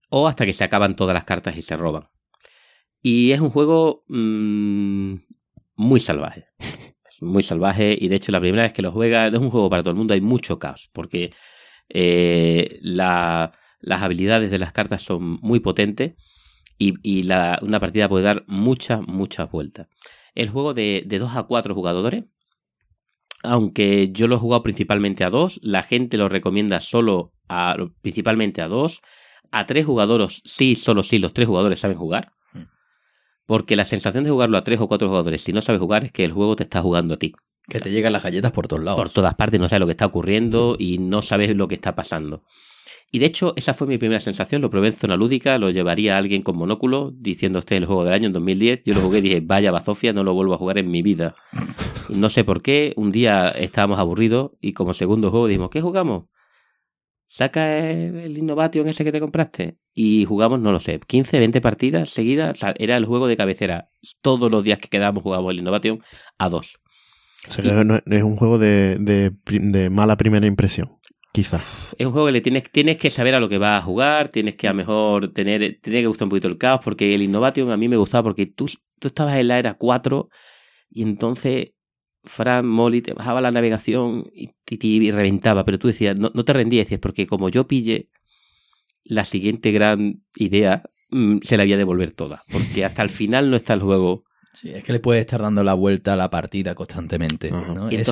o hasta que se acaban todas las cartas y se roban. Y es un juego mm, muy salvaje. Es muy salvaje y de hecho la primera vez que lo juega es un juego para todo el mundo, hay mucho caos, porque eh, la las habilidades de las cartas son muy potentes y, una partida puede dar muchas, muchas vueltas. El juego de, de 2 a 4 jugadores, aunque yo lo he jugado principalmente a 2, la gente lo recomienda solo a, principalmente a 2. A 3 jugadores, sí, solo sí, los 3 jugadores saben jugar. Hmm. Porque la sensación de jugarlo a 3 o 4 jugadores, si no sabes jugar, es que el juego te está jugando a ti.
Que te llegan las galletas por todos lados.
Por todas partes, no sabes lo que está ocurriendo y no sabes lo que está pasando. Y de hecho, esa fue mi primera sensación. Lo probé en zona lúdica, lo llevaría a alguien con monóculo, diciendo este es el juego del año en 2010. Yo lo jugué y dije, vaya bazofia, no lo vuelvo a jugar en mi vida. no sé por qué, un día estábamos aburridos y como segundo juego dijimos, ¿qué jugamos? saca el Innovation ese que te compraste y jugamos, no lo sé, 15, 20 partidas seguidas. Era el juego de cabecera. Todos los días que quedábamos jugábamos el Innovation a dos.
O sea, que no- es un juego de mala primera impresión, quizá.
Es un juego que le tienes, tienes que saber a lo que vas a jugar, tienes que a mejor tener, tiene que gustar un poquito el caos, porque el Innovation a mí me gustaba porque tú, tú estabas en la era 4 y entonces Fran Molly te bajaba la navegación y, y- y reventaba, pero tú decías, no, no te rendías, decías, porque como yo pille la siguiente gran idea, mm, se la voy a devolver toda, porque hasta el final no está el juego.
Sí, es que le puedes estar dando la vuelta a la partida constantemente.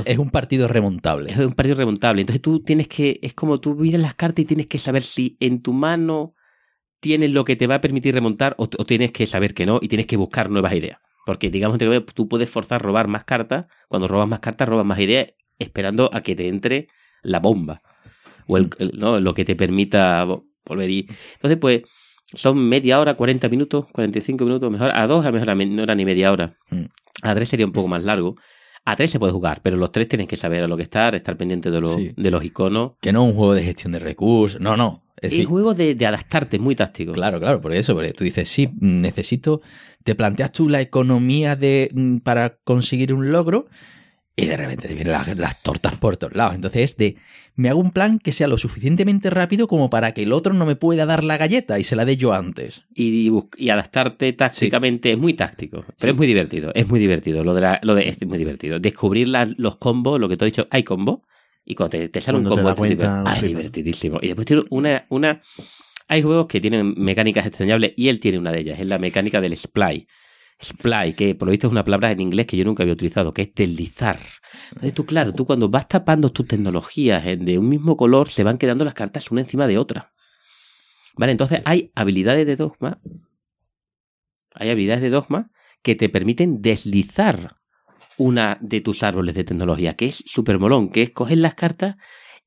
Es- un partido remontable.
Es un partido remontable. Entonces tú tienes que, es como tú miras las cartas y tienes que saber si en tu mano tienes lo que te va a permitir remontar o, o tienes que saber que no y tienes que buscar nuevas ideas. Porque digamos que tú puedes forzar robar más cartas. Cuando robas más cartas, robas más ideas esperando a que te entre la bomba. O el, el- ¿no? lo que te permita vo- volver. Y, entonces, pues, son media hora, 40 minutos, 45 minutos, mejor. A dos, a lo mejor no era ni media hora.
Mm.
A tres sería un poco más largo. A tres se puede jugar, pero los tres tienes que saber a lo que estar, estar pendiente de,
Sí.
de los iconos.
Que no es un juego de gestión de recursos. No, no. Es
un juego de, de adaptarte, muy táctico.
Claro, claro, por eso, porque tú dices, sí, mm, necesito, te planteas tú la economía de mm, para conseguir un logro y de repente te vienen las, las tortas por todos lados. Entonces es de, me hago un plan que sea lo suficientemente rápido como para que el otro no me pueda dar la galleta y se la dé yo antes.
Y, adaptarte tácticamente es muy táctico. Pero
Sí.
es muy divertido, es muy divertido. Lo de, la- lo de es muy divertido. Descubrir la- los combos, lo que te he dicho, hay combo. Y cuando te, te sale un
Cuando
combo, es
cuenta,
ah, es divertidísimo. Y después tiene una, una. Hay juegos que tienen mecánicas extrañables y él tiene una de ellas. Es la mecánica del splay. Splay, que por lo visto es una palabra en inglés que yo nunca había utilizado, que es deslizar. Entonces tú, claro, tú cuando vas tapando tus tecnologías en- de un mismo color, se van quedando las cartas una encima de otra. Vale, entonces hay habilidades de dogma. Hay habilidades de dogma que te permiten deslizar una de tus árboles de tecnología, que es súper molón, que es coger las cartas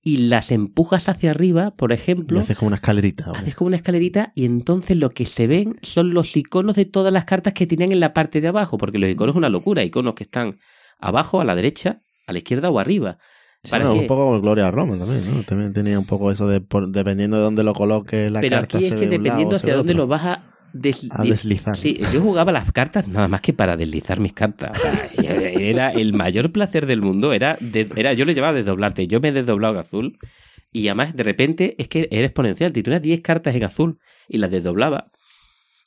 y las empujas hacia arriba, por
Y
ejemplo,
haces como una escalerita. ¿vale?
haces como una escalerita y entonces lo que se ven son los iconos de todas las cartas que tienen en la parte de abajo, porque los iconos es una locura, iconos que están abajo, a la derecha, a la izquierda o arriba. ¿Para
Bueno,
qué?
un poco como Gloria Roma también, ¿no? También tenía un poco eso de por- dependiendo de dónde lo coloques la
Pero
carta
aquí es
se
que dependiendo hacia dónde lo vas a, desli-
a deslizar.
Sí, yo jugaba las cartas nada más que para deslizar mis cartas. O sea, era el mayor placer del mundo. Era, de- era yo le llevaba a desdoblarte. Yo me he desdoblado en azul. Y además, de repente, es que era exponencial. Te tenías 10 cartas en azul y las desdoblaba.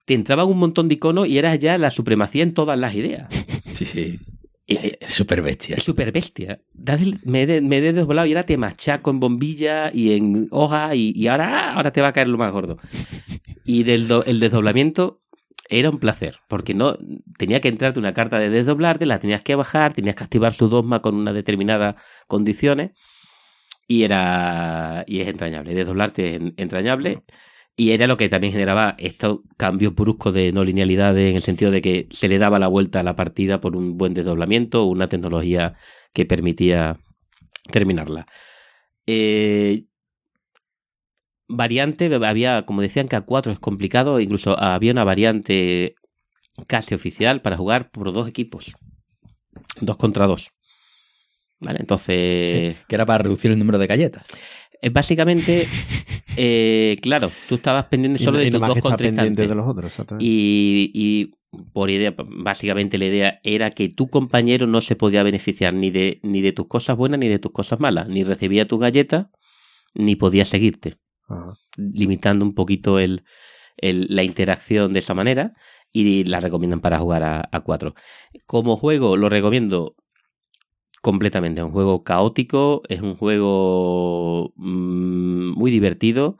Te entraban un montón de iconos y eras ya la supremacía en todas las ideas.
Sí, sí. Es súper bestia.
Es súper bestia. Me he, me he desdoblado y ahora te machaco en bombilla y en hoja y, y ahora, ahora te va a caer lo más gordo. Y del do- el desdoblamiento era un placer, porque no tenía que entrarte una carta de desdoblarte, la tenías que bajar, tenías que activar su dogma con unas determinadas condiciones y era y es entrañable. Desdoblarte es en- entrañable y era lo que también generaba estos cambios bruscos de no linealidad en el sentido de que se le daba la vuelta a la partida por un buen desdoblamiento o una tecnología que permitía terminarla. Eh, variante, había, como decían que a 4 es complicado, incluso había una variante casi oficial para jugar por dos equipos. Dos contra dos. Vale, entonces...
Que era para reducir el número de galletas.
Básicamente, eh, claro, tú estabas pendiente
Y,
solo
no-
de
y
tus dos contrincantes.
de los otros.
Y, y por idea, básicamente la idea era que tu compañero no se podía beneficiar ni de, ni de tus cosas buenas ni de tus cosas malas. Ni recibía tus galletas, ni podía seguirte.
Ajá.
Limitando un poquito el, el- la interacción de esa manera. Y la recomiendan para jugar a, a cuatro. Como juego, lo recomiendo completamente. Es un juego caótico, es un juego mm, muy divertido,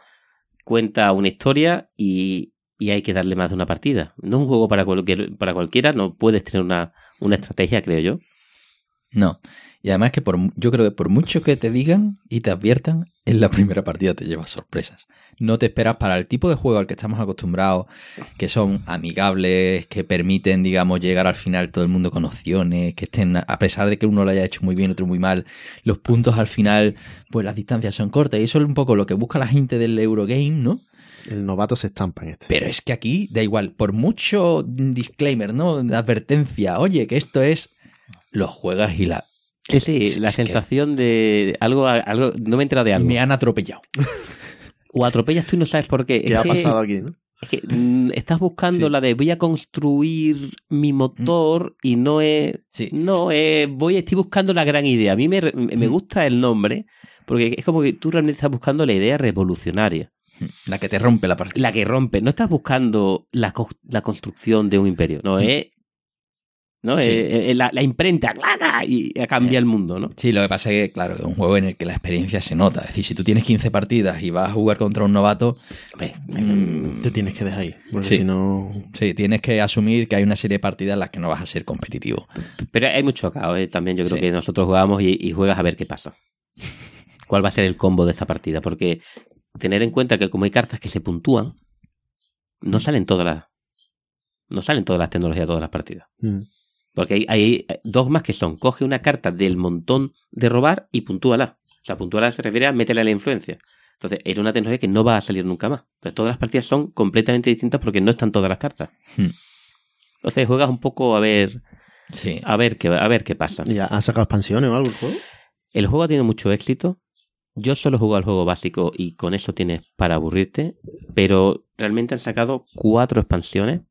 cuenta una historia y, y hay que darle más de una partida. No es un juego para, cualquier, para cualquiera, no puedes tener una, una estrategia, creo yo.
No. Y además que por, yo creo que por mucho que te digan y te adviertan, en la primera partida te llevas sorpresas. No te esperas para el tipo de juego al que estamos acostumbrados, que son amigables, que permiten, digamos, llegar al final todo el mundo con opciones, que estén, a pesar de que uno lo haya hecho muy bien, otro muy mal, los puntos al final, pues las distancias son cortas. Y eso es un poco lo que busca la gente del Eurogame, ¿no?
El novato se estampa en este.
Pero es que aquí da igual, por mucho disclaimer, ¿no? De advertencia, oye, que esto es. Lo juegas y la.
Sí, sí, la
que
sensación de algo, algo, no me he enterado de algo.
Me han atropellado.
O atropellas tú y no sabes por qué.
¿Qué
es
ha
que,
pasado aquí? no?
es que, mm, estás buscando
Sí.
la de voy a construir mi motor y no es,
Sí.
no es, voy, estoy buscando la gran idea. A mí me, me
Mm.
gusta el nombre porque es como que tú realmente estás buscando la idea revolucionaria.
La que te rompe la partida.
La que rompe. No estás buscando la, co- la construcción de un imperio. No, es, no,
Sí.
es, es la, la imprenta ¡claca! y cambia el mundo, ¿no?
Sí, lo que pasa es que, claro, es un juego en el que la experiencia se nota. Es decir, si tú tienes 15 partidas y vas a jugar contra un novato,
Hombre,
mm,
Te tienes que dejar ahí. Porque
Sí.
si no.
sí, tienes que asumir que hay una serie de partidas en las que no vas a ser competitivo.
Pero hay mucho caos, ¿eh? También yo creo
Sí.
que nosotros jugamos y, y juegas a ver qué pasa. ¿Cuál va a ser el combo de esta partida? Porque tener en cuenta que como hay cartas que se puntúan, no salen todas las... No salen todas las tecnologías de todas las partidas.
Mm.
Porque hay, hay dos más que son, coge una carta del montón de robar y puntúala. O sea, puntúala se refiere a métele la influencia. Entonces, era una tecnología que no va a salir nunca más. Entonces, todas las partidas son completamente distintas porque no están todas las cartas.
Hmm.
Entonces, juegas un poco a ver,
Sí.
a ver qué, a ver qué pasa.
¿Ya ha sacado expansiones o algo el juego?
El juego ha tenido mucho éxito. Yo solo he jugado al juego básico y con eso tienes para aburrirte. Pero realmente han sacado cuatro expansiones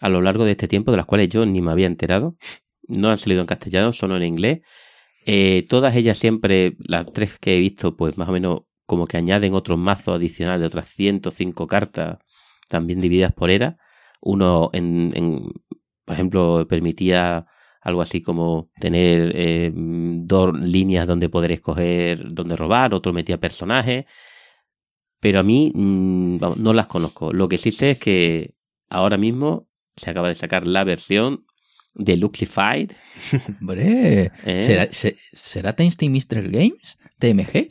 a lo largo de este tiempo, de las cuales yo ni me había enterado. No han salido en castellano, solo en inglés. Eh, todas ellas siempre, las tres que he visto, pues más o menos como que añaden otros mazos adicionales de otras 105 cartas, también divididas por era. Uno, en, por ejemplo, permitía algo así como tener eh, dos líneas donde poder escoger donde robar, otro metía personajes. Pero a mí mm, no las conozco. Lo que sí sé es que ahora mismo se acaba de sacar la versión de Luxified.
Hombre,
¿eh?
¿será, se- ¿será Tasty Mystery Games? ¿TMG?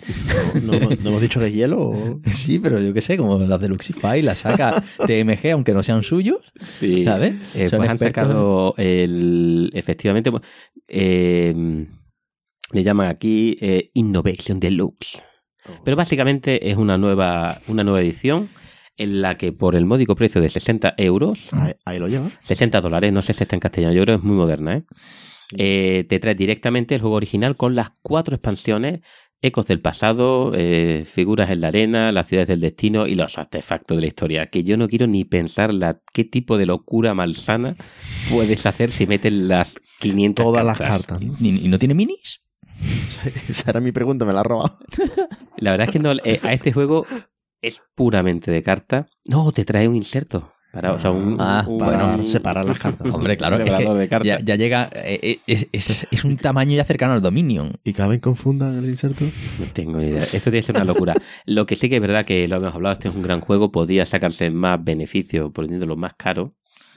¿No, no- no hemos dicho que es hielo? O...
Sí, pero yo qué sé, como las de Luxify las saca TMG, aunque no sean suyos,
Sí.
¿sabes?
Eh, pues han sacado el. Efectivamente, eh, le llaman aquí eh, Innovation Deluxe. Pero básicamente es una nueva, una nueva edición en la que por el módico precio de 60 euros,
Ahí, ahí lo lleva.
60 dólares, no sé si está en castellano, yo creo que es muy moderna, ¿eh? Eh, te trae directamente el juego original con las cuatro expansiones, ecos del pasado, eh, figuras en la arena, las ciudades del destino y los artefactos de la historia, que yo no quiero ni pensar la, qué tipo de locura malsana puedes hacer si metes las 500
Todas las
cartas.
cartas. ¿no?
¿Y, y no tiene minis?
Esa era mi pregunta, me la ha robado.
La verdad es que no, eh, a este juego es puramente de carta. No, te trae un inserto. Para, o sea, un,
Ah,
un-
para
un-
separar las cartas.
Hombre, claro, es
revelador de
que
cartas.
ya, ya llega, eh, eh, es, es- es un tamaño ya cercano al Dominion.
¿Y caben confundan el inserto?
No tengo ni idea. Esto tiene que ser una locura. Lo que sí que es verdad que lo hemos hablado, este es un gran juego, podía sacarse más beneficio poniéndolo más caro.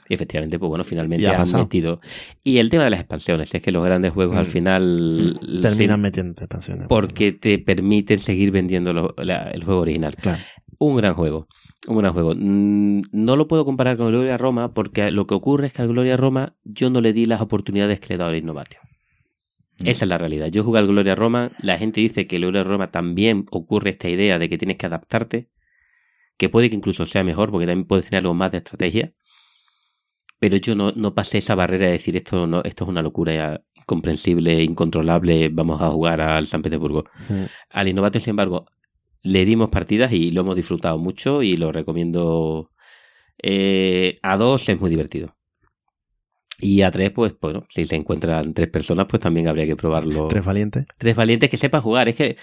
Y efectivamente, pues bueno, finalmente han
pasado.
metido. Y el tema de las expansiones, es que los grandes juegos al
Mm.
final
Terminan
sí,
metiendo expansiones.
porque te permiten seguir vendiendo lo- la- el juego original.
Claro.
Un gran juego. Un gran juego. Mm, No lo puedo comparar con Gloria Roma porque lo que ocurre es que al Gloria Roma yo no le di las oportunidades que le he dado al Innovatio.
Mm.
Esa es la realidad. Yo jugué al Gloria Roma, la gente dice que el Gloria Roma también ocurre esta idea de que tienes que adaptarte, que puede que incluso sea mejor porque también puedes tener algo más de estrategia, pero yo no, no pasé esa barrera de decir esto, no, esto es una locura ya incomprensible, incontrolable, vamos a jugar al San Petersburgo.
Mm.
Al Innovatio, sin embargo, le dimos partidas y lo hemos disfrutado mucho y lo recomiendo. Eh, a dos es muy divertido. Y a tres, pues, bueno, si se encuentran tres personas, pues también habría que probarlo.
Tres valientes.
Tres valientes que sepan jugar. Es que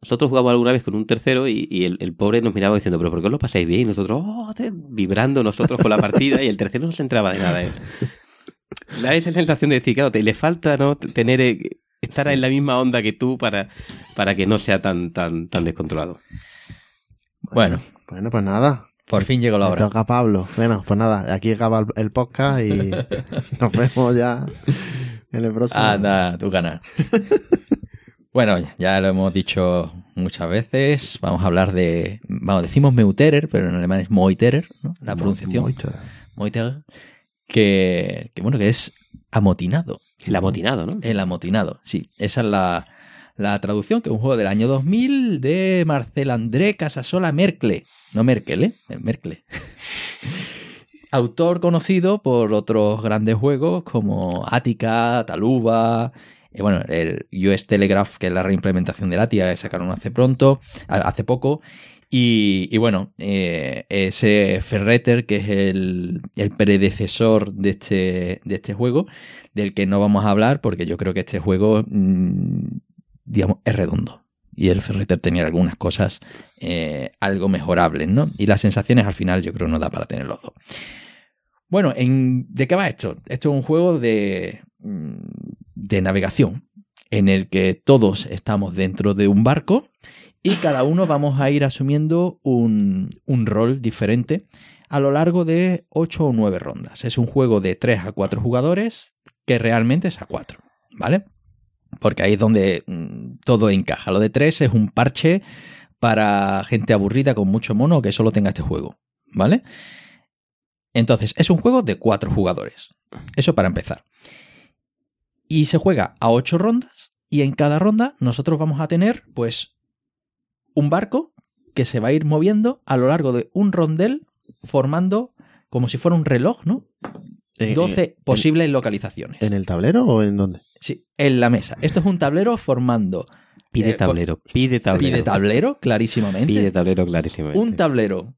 nosotros jugamos alguna vez con un tercero y, y el, el pobre nos miraba diciendo, pero ¿por qué os lo pasáis bien? Y nosotros, oh, te- vibrando nosotros con la partida y el tercero no se entraba de nada. ¿eh? Da esa sensación de decir, claro, te le falta no tener eh, estar en la misma onda que tú para, para que no sea tan, tan, tan descontrolado.
Bueno,
Bueno, pues nada.
por fin llegó la
Me
hora.
toca Pablo. Bueno, pues nada, aquí acaba el, podcast y nos vemos ya en el próximo.
Anda, tu canal. bueno, ya lo hemos dicho muchas veces. Vamos a hablar de. Vamos, decimos Meuterer, pero en alemán es Moiterer, ¿no? La pronunciación.
Moito.
Moiterer. Que, que, bueno, que es amotinado.
El amotinado, ¿no?
El amotinado, sí. Esa es la, la traducción, que es un juego del año 2000 de Marcel André Casasola Mercle. No Merkel, ¿eh? Mercle. Autor conocido por otros grandes juegos como Attica, Taluba, Eh, bueno, el US Telegraph, que es la reimplementación de ATIA, que sacaron hace pronto, hace poco. Y, bueno, eh, ese Ferreter, que es el, el predecesor de este, de este juego, del que no vamos a hablar, porque yo creo que este juego, mm, digamos, es redondo. Y el Ferreter tenía algunas cosas eh, algo mejorables, ¿no? Y las sensaciones al final yo creo no da para tener los dos. Bueno, en- ¿de qué va esto? Esto es un juego de, mm, de navegación en el que todos estamos dentro de un barco y cada uno vamos a ir asumiendo un, un rol diferente a lo largo de 8 o 9 rondas. Es un juego de 3 a 4 jugadores que realmente es a 4, ¿vale? Porque ahí es donde mm, todo encaja. Lo de 3 es un parche para gente aburrida con mucho mono que solo tenga este juego, ¿vale? Entonces, es un juego de 4 jugadores. Eso para empezar. Y se juega a 8 rondas y en cada ronda nosotros vamos a tener pues un barco que se va a ir moviendo a lo largo de un rondel formando como si fuera un reloj, ¿no?
Eh,
12
eh,
posibles localizaciones.
¿En el tablero o en dónde?
Sí, en la mesa. Esto es un tablero formando
Pide
Eh,
tablero, pide tablero.
pide tablero, clarísimamente.
Pide tablero clarísimamente.
un tablero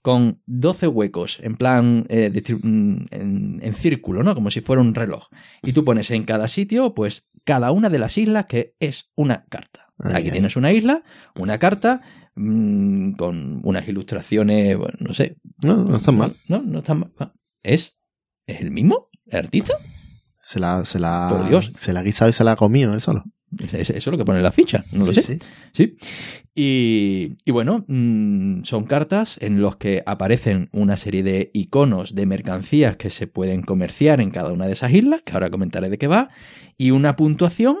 con 12 huecos, en plan eh, de mm, en, en círculo, ¿no? Como si fuera un reloj. Y tú pones en cada sitio, pues, cada una de las islas que es una carta.
Ay,
Aquí
ay.
tienes una isla, una carta, mm, con unas ilustraciones, bueno, no sé.
No, no está mal.
No, no está mal. ¿Es, ¿Es el mismo? ¿El artista?
Se la, se la,
Por Dios.
se la ha guisado y se la ha comido él solo.
Es- es- Eso es lo que pone la ficha, no lo
Sí,
sé.
sí.
Sí. Y, y bueno, mm, son cartas en los que aparecen una serie de iconos de mercancías que se pueden comerciar en cada una de esas islas, que ahora comentaré de qué va, y una puntuación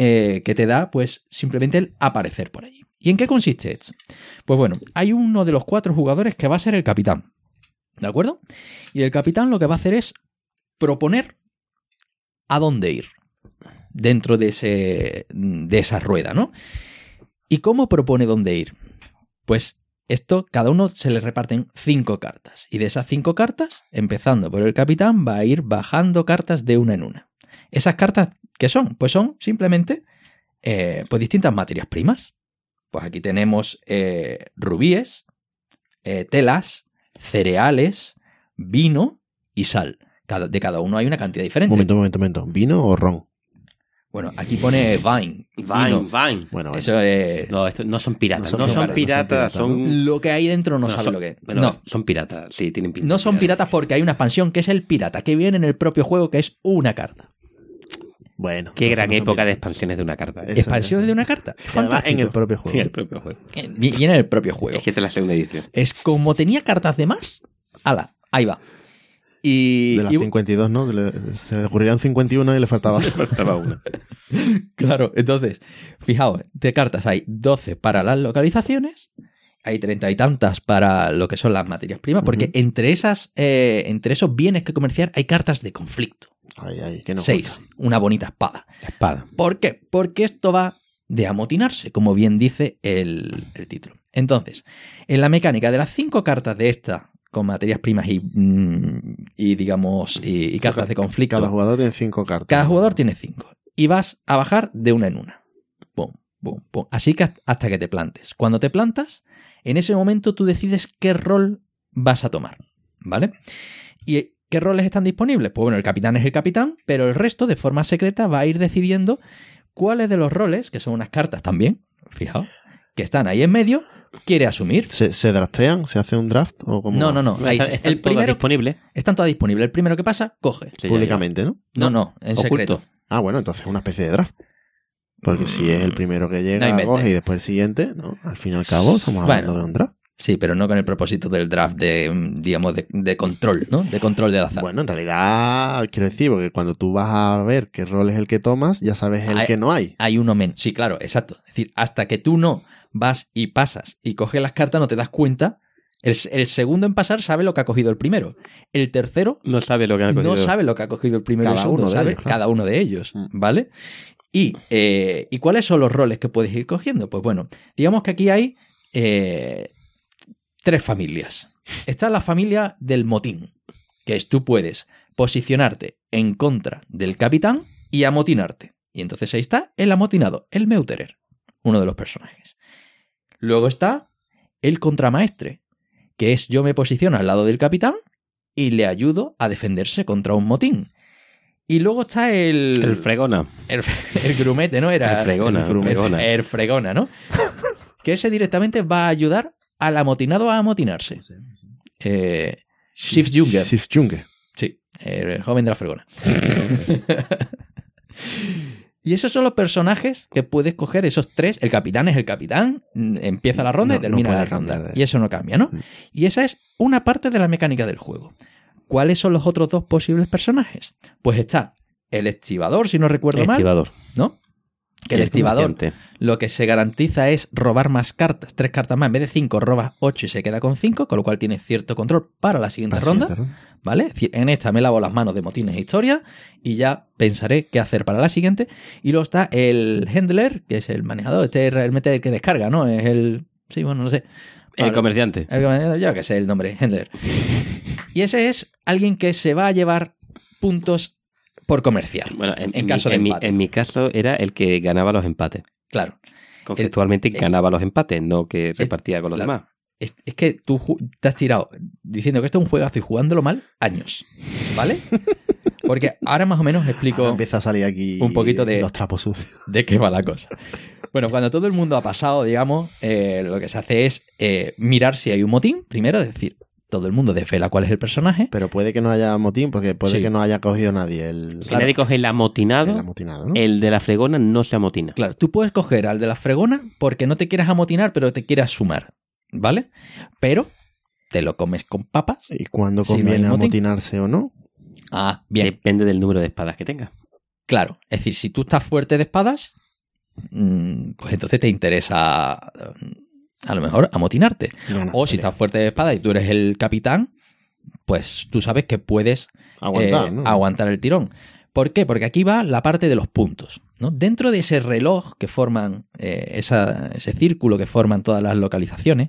eh, que te da, pues, simplemente el aparecer por allí. ¿Y en qué consiste esto? Pues bueno, hay uno de los cuatro jugadores que va a ser el capitán. ¿De acuerdo? Y el capitán lo que va a hacer es proponer a dónde ir dentro de, ese, de esa rueda, ¿no? ¿Y cómo propone dónde ir? Pues esto, cada uno se le reparten cinco cartas. Y de esas cinco cartas, empezando por el capitán, va a ir bajando cartas de una en una. ¿Esas cartas qué son? Pues son simplemente eh, pues distintas materias primas. Pues aquí tenemos eh, rubíes, eh, telas, cereales, vino y sal. Cada- de cada uno hay una cantidad diferente.
Momento, momento, momento. ¿Vino o ron?
Bueno, aquí pone Vine.
Vine,
vino.
Vine.
Bueno, bueno.
Eso es.
No, esto no son piratas.
No
No
son piratas,
piratas,
no son piratas,
son.
Lo que hay dentro no, sabe
son-
lo que es.
bueno,
no,
son piratas. Sí, tienen pinta.
no son piratas porque hay una expansión que es el pirata, que viene en el propio juego, que es una carta.
Bueno.
Qué gran época de expansiones de una carta. ¿eh?
Eso,
Expansiones
eso.
de una carta. Fantástico.
en el propio
En
juego.
el propio juego.
Y en el propio juego.
Es que esta es la segunda edición.
Es como tenía cartas de más. Ala, ahí va. Y,
De las
y-
52, ¿no? Le- se le ocurrirían 51 y le faltaba.
Faltaba una.
Claro, entonces, fijaos, de cartas hay 12 para las localizaciones, hay treinta y tantas para lo que son las materias primas, porque entre esas, eh, entre esos bienes que comerciar hay cartas de conflicto.
Ay, ay, que no.
Seis, una bonita espada.
Espada.
¿Por qué? Porque esto va de amotinarse, como bien dice el, el título. Entonces, en la mecánica de las cinco cartas de esta, con materias primas y, mm, y digamos, y, y cartas de conflicto,
Cada jugador tiene 5 cartas.
cada jugador tiene cinco. Y vas a bajar de una en una. Pum, pum, pum. Así que hasta que te plantes. Cuando te plantas, en ese momento tú decides qué rol vas a tomar. ¿Vale? ¿Y qué roles están disponibles? Pues bueno, el capitán es el capitán, pero el resto, de forma secreta, va a ir decidiendo cuáles de los roles, que son unas cartas también, fijaos, que están ahí en medio, quiere asumir.
¿Se, ¿Se draftean? ¿Se hace un draft? ¿O cómo
No, no, no. Ahí,
Está- está
el
todo
primero,
disponible.
están todas disponibles. El primero que pasa, coge.
Sí,
Públicamente, ¿no?
No, no, en
Oculto.
secreto.
Ah, bueno, entonces es una especie de draft. Porque si es el primero que llega, coge y después el siguiente, ¿no? Al fin y al cabo, estamos hablando
Bueno.
de un draft.
Sí, pero no con el propósito del draft de, mm, digamos, de, de control, ¿no? De control del azar.
Bueno, en realidad, quiero decir, porque cuando tú vas a ver qué rol es el que tomas, ya sabes el
Hay-
que no hay.
Hay uno menos. Sí, claro, exacto. Es decir, hasta que tú no vas y pasas y coges las cartas, no te das cuenta. El, el segundo en pasar sabe lo que ha cogido el primero. El tercero
No sabe lo que ha cogido.
no sabe lo que ha cogido el primero y el
Cada
segundo,
uno de
sabe
ellos, claro.
cada uno de ellos,
Mm.
¿vale? Y, eh, ¿Y cuáles son los roles que puedes ir cogiendo? Pues bueno, digamos que aquí hay eh, tres familias. Está la familia del motín, que es tú puedes posicionarte en contra del capitán y amotinarte. Y entonces ahí está el amotinado, el Meuterer, uno de los personajes. Luego está el contramaestre, que es yo me posiciono al lado del capitán y le ayudo a defenderse contra un motín. Y luego está el...
El fregona.
El, el grumete, ¿no? Era
El fregona,
el, grumete.
fregona.
El fregona, ¿no? que ese directamente va a ayudar al amotinado a amotinarse. Eh, Shift Junger.
Shift Junger.
Sí, el joven de la fregona. y esos son los personajes que puedes coger, esos tres. El capitán es el capitán, empieza la ronda
No,
y termina
no
la ronda.
de-
Y eso no cambia, ¿no?
Mm.
Y esa es una parte de la mecánica del juego. ¿Cuáles son los otros dos posibles personajes? Pues está el estibador, si no recuerdo mal,
Estibador.
¿no? Que el estibador
comerciante.
lo que se garantiza es robar más cartas, tres cartas más. En vez de cinco, robas ocho y se queda con cinco, con lo cual tienes cierto control para la siguiente
Para
ronda.
siguiente ronda.
¿Vale? En esta me lavo las manos de motines e historia y ya pensaré qué hacer para la siguiente. Y luego está el handler, que es el manejador. Este es realmente el que descarga, ¿no? Es el. Sí, bueno, no sé.
El comerciante.
El- Yo que sé el nombre, handler. Y ese es alguien que se va a llevar puntos por comercial.
Bueno, en,
En
en mi-
caso de
en mi,
empate.
en mi caso era el que ganaba los empates.
Claro.
Conceptualmente
el-
ganaba los empates, no que repartía con los
claro.
demás.
Es, es que tú te has tirado diciendo que esto es un juegazo y jugándolo mal años. ¿Vale? Porque ahora más o menos explico.
Ahora empieza a salir aquí
un poquito de-
los trapos sucios.
de qué va la cosa. Bueno, cuando todo el mundo ha pasado, digamos, eh, lo que se hace es eh, mirar si hay un motín. Primero, es decir, todo el mundo desvela cuál es el personaje.
Pero puede que no haya motín, porque puede
Sí.
que no haya cogido nadie el,
Si nadie coge el amotinado,
el amotinado, ¿no?
el de la fregona no se amotina.
Claro, tú puedes coger al de la fregona porque no te quieras amotinar, pero te quieras sumar. ¿Vale? Pero te lo comes con papas.
¿Y cuándo
Si no hay
conviene
motín.
amotinarse o no?
Ah, bien.
Depende del número de espadas que tenga.
Claro, es decir, si tú estás fuerte de espadas, mm, pues entonces te interesa a lo mejor amotinarte. O si estás fuerte de espada y tú eres el capitán, pues tú sabes que puedes
Aguantar,
eh,
¿no?
aguantar el tirón. ¿Por qué? Porque aquí va la parte de los puntos. ¿no? Dentro de ese reloj que forman, eh, esa- ese círculo que forman todas las localizaciones,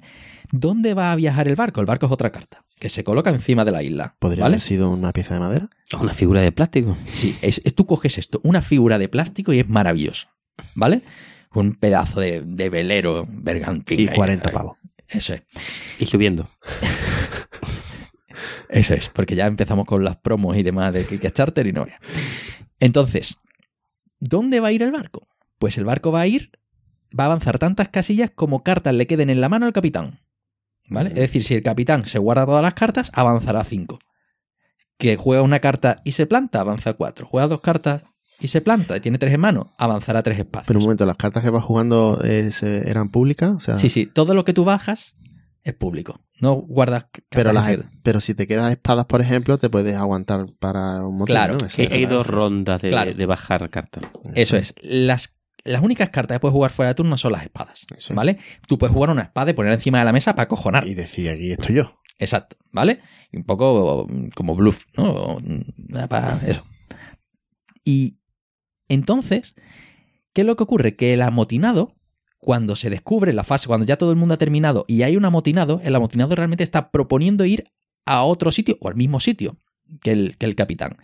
¿dónde va a viajar el barco? El barco es otra carta, que se coloca encima de la isla.
¿Podría
¿vale?
haber sido una pieza de madera?
Una figura de plástico.
Sí, es, es- tú coges esto, una figura de plástico y es maravilloso, ¿vale? Un pedazo de, de velero bergantín.
Y
ahí,
40
ahí.
pavos.
Eso es,
Y subiendo.
eso es, porque ya empezamos con las promos y demás de Kickstarter y no. Entonces, ¿dónde va a ir el barco? Pues el barco va a ir, va a avanzar tantas casillas como cartas le queden en la mano al capitán, ¿vale? Es decir, si el capitán se guarda todas las cartas, avanzará 5. Que juega una carta y se planta, avanza 4. Juega dos cartas y se planta y tiene tres en mano, avanzará tres espacios.
Pero un momento, ¿las cartas que vas jugando eh, eran públicas? O sea,
Sí, sí, todo lo que tú bajas es público. No guardas
Pero,
cartas
las, pero si te quedas espadas, por ejemplo, te puedes aguantar para un motín,
Claro,
¿no?
Hay, dos rondas de,
Claro.
de bajar cartas.
Eso es. Las, las únicas cartas que puedes jugar fuera de turno son las espadas.
Eso es.
¿Vale? Tú puedes jugar una espada y ponerla encima de la mesa para acojonar.
Y decir, aquí estoy yo.
Exacto, ¿vale? Y un poco como bluff, ¿no? Mm, Para eso. Y entonces, ¿qué es lo que ocurre? Que el amotinado, cuando se descubre la fase, cuando ya todo el mundo ha terminado y hay un amotinado, el amotinado realmente está proponiendo ir a otro sitio o al mismo sitio que el, que el capitán.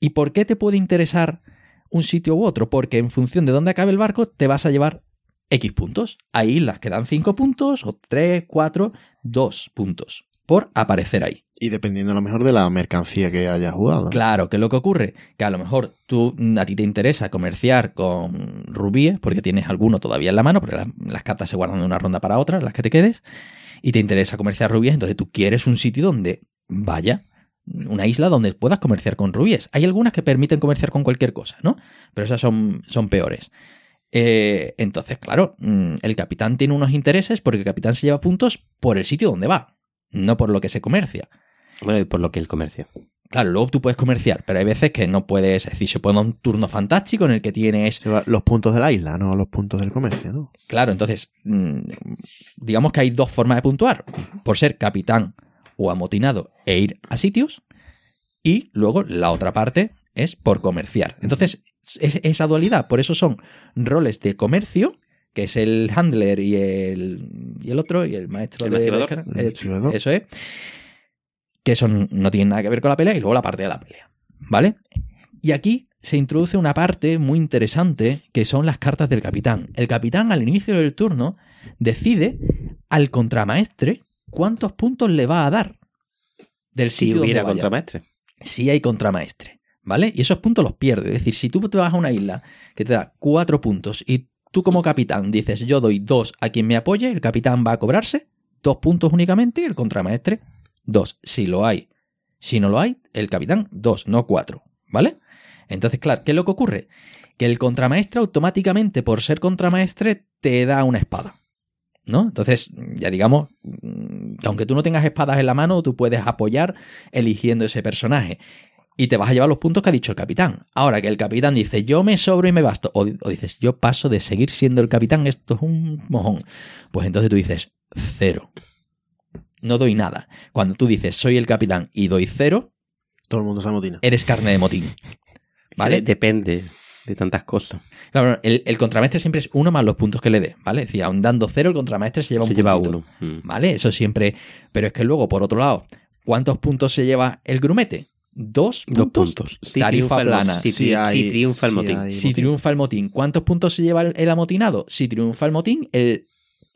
¿Y por qué te puede interesar un sitio u otro? Porque en función de dónde acabe el barco, te vas a llevar X puntos. Hay las que dan 5 puntos, o 3, 4, 2 puntos por aparecer ahí.
Y dependiendo a lo mejor de la mercancía que hayas jugado.
Claro, ¿qué es lo que ocurre? Que a lo mejor tú, a ti te interesa comerciar con rubíes, porque tienes alguno todavía en la mano, porque las, las cartas se guardan de una ronda para otra, las que te quedes, y te interesa comerciar rubíes, entonces tú quieres un sitio donde vaya, una isla donde puedas comerciar con rubíes. Hay algunas que permiten comerciar con cualquier cosa, ¿no? Pero esas son, son peores. Eh, entonces, claro, mm, el capitán tiene unos intereses porque el capitán se lleva puntos por el sitio donde va, no por lo que se comercia.
Bueno, y por lo que el comercio.
Claro, luego tú puedes comerciar, pero hay veces que no puedes, es decir, se puede dar un turno fantástico en el que tienes,
Los puntos de la isla, no los puntos del comercio, ¿no?
claro, entonces, mm, digamos que hay dos formas de puntuar, por ser capitán o amotinado e ir a sitios, y luego la otra parte es por comerciar. Entonces, es esa dualidad, por eso son roles de comercio, que es el handler y el, y el otro, y el maestro
El
de eh,
El estibador.
Eso es. Que eso no tiene nada que ver con la pelea, y luego la parte de la pelea. ¿Vale? Y aquí se introduce una parte muy interesante que son las cartas del capitán. El capitán al inicio del turno decide al contramaestre cuántos puntos le va a dar del
Si
sitio
hubiera contramaestre.
Si hay contramaestre, ¿vale? Y esos puntos los pierde. Es decir, si tú te vas a una isla que te da cuatro puntos y tú como capitán dices yo doy dos a quien me apoye, el capitán va a cobrarse dos puntos únicamente y el contramaestre dos. Si lo hay. Si no lo hay, el capitán dos, no cuatro, ¿vale? Entonces, claro, ¿qué es lo que ocurre? Que el contramaestre automáticamente, por ser contramaestre, te da una espada. ¿No? Entonces, ya digamos, mm, que aunque tú no tengas espadas en la mano, tú puedes apoyar eligiendo ese personaje. Y te vas a llevar los puntos que ha dicho el capitán. Ahora que el capitán dice, yo me sobro y me basto. O, o dices, yo paso de seguir siendo el capitán, esto es un mojón. Pues entonces tú dices, cero. No doy nada. Cuando tú dices, soy el capitán y doy cero,
Todo el mundo se amotina.
eres carne de motín. ¿Vale?
Depende de tantas cosas.
Claro, el, el contramaestre siempre es uno más los puntos que le dé, ¿vale? Es decir, aun dando cero, el contramaestre se lleva un
Se lleva
puntito,
uno. Mm.
¿Vale? Eso siempre. Pero es que luego, por otro lado, ¿cuántos puntos se lleva el grumete? ¿Dos puntos?
Dos puntos. Si
Tarifa
triunfa
plana.
Si,
hay-
triunfa el motín.
hay-
Si triunfa el motín, ¿cuántos puntos se lleva el, el amotinado? Si triunfa el motín, el,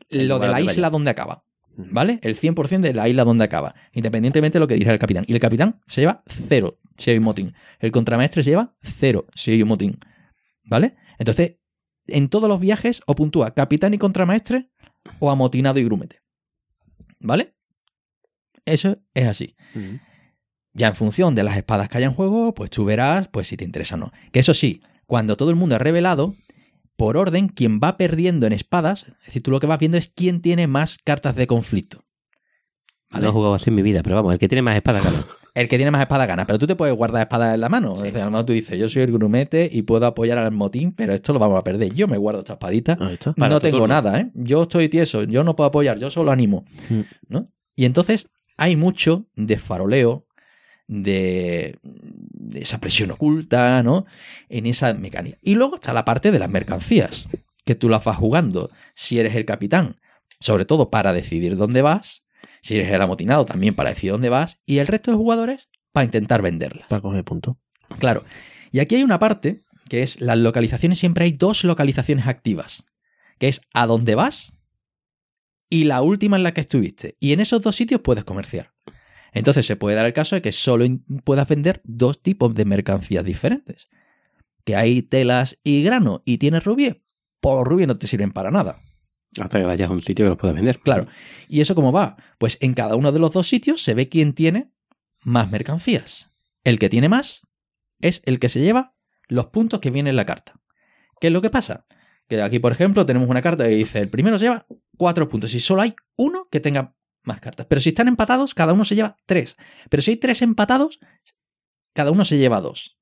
El
lo de la isla
vaya.
donde acaba. ¿Vale? El 100% de la isla donde acaba. Independientemente de lo que diga el capitán. Y el capitán se lleva cero si hay un motín. El contramaestre se lleva cero si hay un motín. ¿Vale? Entonces, en todos los viajes o puntúa capitán y contramaestre o amotinado y grumete. ¿Vale? Eso es así. Ya en función de las espadas que haya en juego, pues tú verás pues si te interesa o no. Que eso sí, cuando todo el mundo es revelado, por orden, quien va perdiendo en espadas, es decir, tú lo que vas viendo es quién tiene más cartas de conflicto. ¿Vale?
No he jugado así en mi vida, pero vamos, el que tiene más espada gana.
El que tiene más espadas gana, pero tú te puedes guardar espadas en la mano. Es decir, a lo mejor tú dices, yo soy el grumete y puedo apoyar al motín, pero esto lo vamos a perder. Yo me guardo esta espadita.
Para
no tengo
turno.
nada, ¿eh? Yo estoy tieso, yo no puedo apoyar, yo solo animo.
Mm.
¿no? Y entonces hay mucho de faroleo, de, de esa presión oculta, ¿no? En esa mecánica. Y luego está la parte de las mercancías, que tú las vas jugando si eres el capitán, sobre todo para decidir dónde vas, si eres el amotinado también para decidir dónde vas, y el resto de jugadores para intentar venderlas.
Para coger puntos.
Claro. Y aquí hay una parte que es las localizaciones, siempre hay dos localizaciones activas, que es a dónde vas y la última en la que estuviste. Y en esos dos sitios puedes comerciar. Entonces se puede dar el caso de que solo puedas vender dos tipos de mercancías diferentes. Que hay telas y grano y tienes rubí, por rubí no te sirven para nada.
Hasta que vayas a un sitio que los puedas vender.
Claro. ¿Y eso cómo va? Pues en cada uno de los dos sitios se ve quién tiene más mercancías. El que tiene más es el que se lleva los puntos que viene en la carta. ¿Qué es lo que pasa? Que aquí, por ejemplo, tenemos una carta que dice, el primero se lleva cuatro puntos y solo hay uno que tenga más cartas. Pero si están empatados, cada uno se lleva tres. Pero si hay tres empatados, cada uno se lleva dos.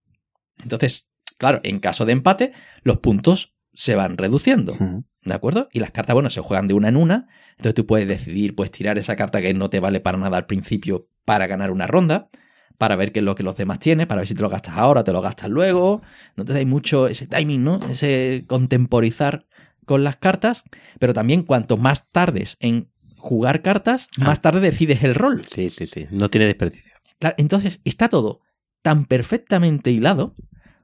Entonces, claro, en caso de empate, los puntos se van reduciendo. ¿De acuerdo? Y las cartas, bueno, se juegan de una en una. Entonces tú puedes decidir, pues tirar esa carta que no te vale para nada al principio para ganar una ronda, para ver qué es lo que los demás tienen, para ver si te lo gastas ahora, te lo gastas luego. No te da mucho ese timing, ¿no? Ese contemporizar con las cartas. Pero también cuanto más tardes en jugar cartas,
Ah.
más tarde decides el rol.
Sí, sí, sí. No tiene desperdicio.
Claro, entonces está todo tan perfectamente hilado,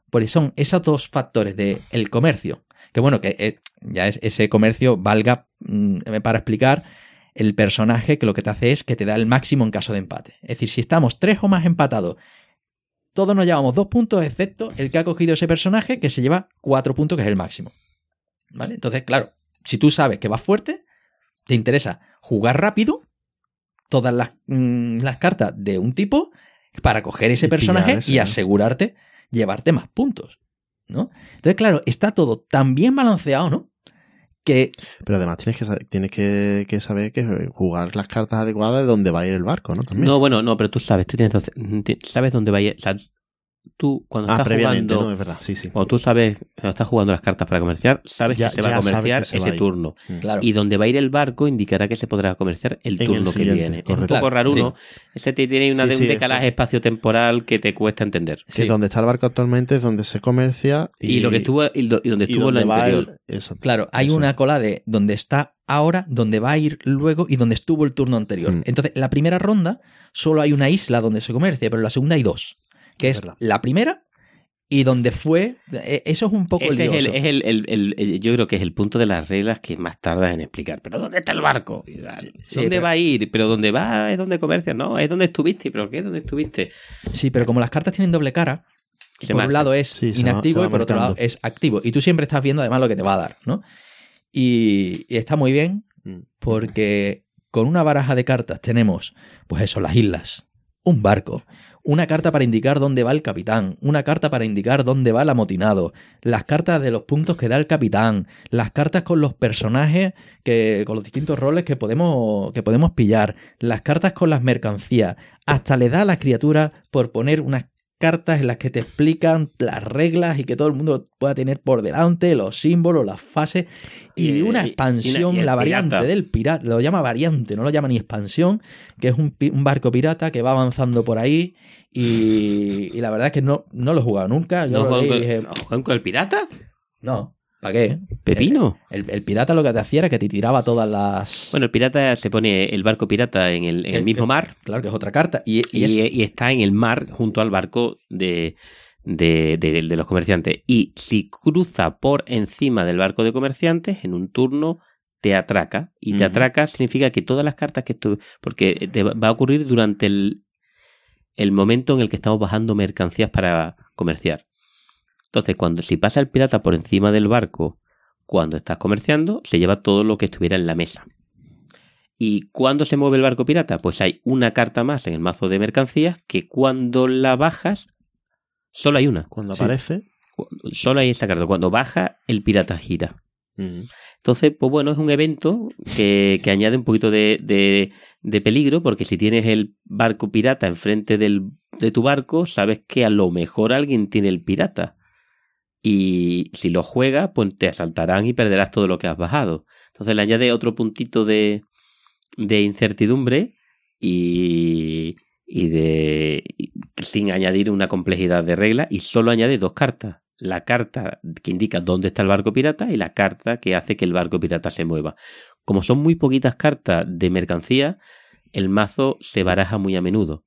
porque son esos dos factores de el comercio, que bueno, que eh, ya es ese comercio valga mm, para explicar el personaje que lo que te hace es que te da el máximo en caso de empate. Es decir, si estamos tres o más empatados, todos nos llevamos dos puntos, excepto el que ha cogido ese personaje que se lleva cuatro puntos, que es el máximo. ¿Vale? Entonces, claro, si tú sabes que vas fuerte, te interesa jugar rápido todas las, mm, las cartas de un tipo para coger ese
Y
personaje
ese,
y
¿no?
asegurarte llevarte más puntos. ¿no? Entonces, claro, está todo tan bien balanceado, ¿no? Que
Pero además tienes que, sa- tienes que, que saber que jugar las cartas adecuadas de dónde va a ir el barco, ¿no? También.
No, bueno, no, pero tú sabes, tú tienes, ti- sabes dónde va a ir. O sea, tú cuando
ah,
estás
previamente,
jugando,
¿no? Es verdad, sí, sí.
cuando tú sabes, cuando estás jugando las cartas para comerciar, sabes
Ya-
que se va a comerciar
va
ese turno.
Mm.
Claro.
Y donde va a ir el barco indicará que se podrá comerciar el
En el
turno que viene. Es un
correcto.
Claro,
raro, Ese te tiene una,
Sí,
de un
sí,
decalaje
eso.
espacio-temporal que te cuesta entender.
Sí, donde está el barco actualmente es donde se comercia
Y, lo que estuvo y, do- y donde
y
estuvo
donde
lo
va
anterior.
el- eso.
Claro, hay
Eso.
una cola de donde está ahora, donde va a ir luego y donde estuvo el turno anterior.
Mm.
Entonces, la primera ronda solo hay una isla donde se comercia, pero en la segunda hay dos. Que
Es
es la primera y donde fue, eh, eso es un poco
Ese es, el, es el, el- el- el- yo creo que es el punto de las reglas que más tardas en explicar. Pero ¿dónde está el barco?
Sí,
¿Dónde
pero-
va a ir? ¿Pero dónde va? ¿Es donde comercia? No, es donde estuviste. ¿Pero qué? ¿Dónde estuviste?
Sí, pero como las cartas tienen doble cara,
Se
por
marca.
un lado es
Sí, va-
inactivo
va
y por otro lado
marcando.
es activo. Y tú siempre estás viendo además lo que te va a dar, ¿no? Y, y está muy bien
Mm.
porque con una baraja de cartas tenemos, pues eso, las islas, un barco, una carta para indicar dónde va el capitán, una carta para indicar dónde va el amotinado, las cartas de los puntos que da el capitán, las cartas con los personajes que con los distintos roles que podemos que podemos pillar, las cartas con las mercancías, hasta le da a la criatura por poner unas cartas en las que te explican las reglas y que todo el mundo pueda tener por delante los símbolos, las fases y,
Y-
una
y
expansión,
y
la variante
pirata.
del pirata, lo llama variante, no lo llama ni expansión, que es un, un barco pirata que va avanzando por ahí y, la verdad es que no, no lo he jugado nunca. Yo
¿No
lo
juegan
leí y
con,
dije,
¿no juegan con el pirata?
no, ¿para qué?
¿Pepino?
El, el pirata lo que te hacía era que te tiraba todas las...
Bueno, el pirata se pone el barco pirata en el, en el
El-
mismo mar
Claro que es otra carta. Y, y
y,
es-
y está en el mar junto al barco de, de, de- de los comerciantes. Y si cruza por encima del barco de comerciantes, en un turno te atraca. Y te atraca significa que todas las cartas que tú... Porque te va va a ocurrir durante el, el momento en el que estamos bajando mercancías para comerciar. Entonces, cuando si pasa el pirata por encima del barco cuando estás comerciando, se lleva todo lo que estuviera en la mesa. ¿Y cuándo se mueve el barco pirata? Pues hay una carta más en el mazo de mercancías que cuando la bajas, solo hay una.
Cuando aparece.
Solo hay esa carta. Cuando baja, el pirata gira.
mm,
Entonces, pues bueno, es un evento que, que añade un poquito de, de- de peligro, porque si tienes el barco pirata enfrente del, de tu barco, sabes que a lo mejor alguien tiene el pirata. Y si lo juegas, pues te asaltarán y perderás todo lo que has bajado. Entonces le añade otro puntito de, incertidumbre y, y de sin añadir una complejidad de regla y solo añade dos cartas. La carta que indica dónde está el barco pirata y la carta que hace que el barco pirata se mueva. Como son muy poquitas cartas de mercancía, el mazo se baraja muy a menudo.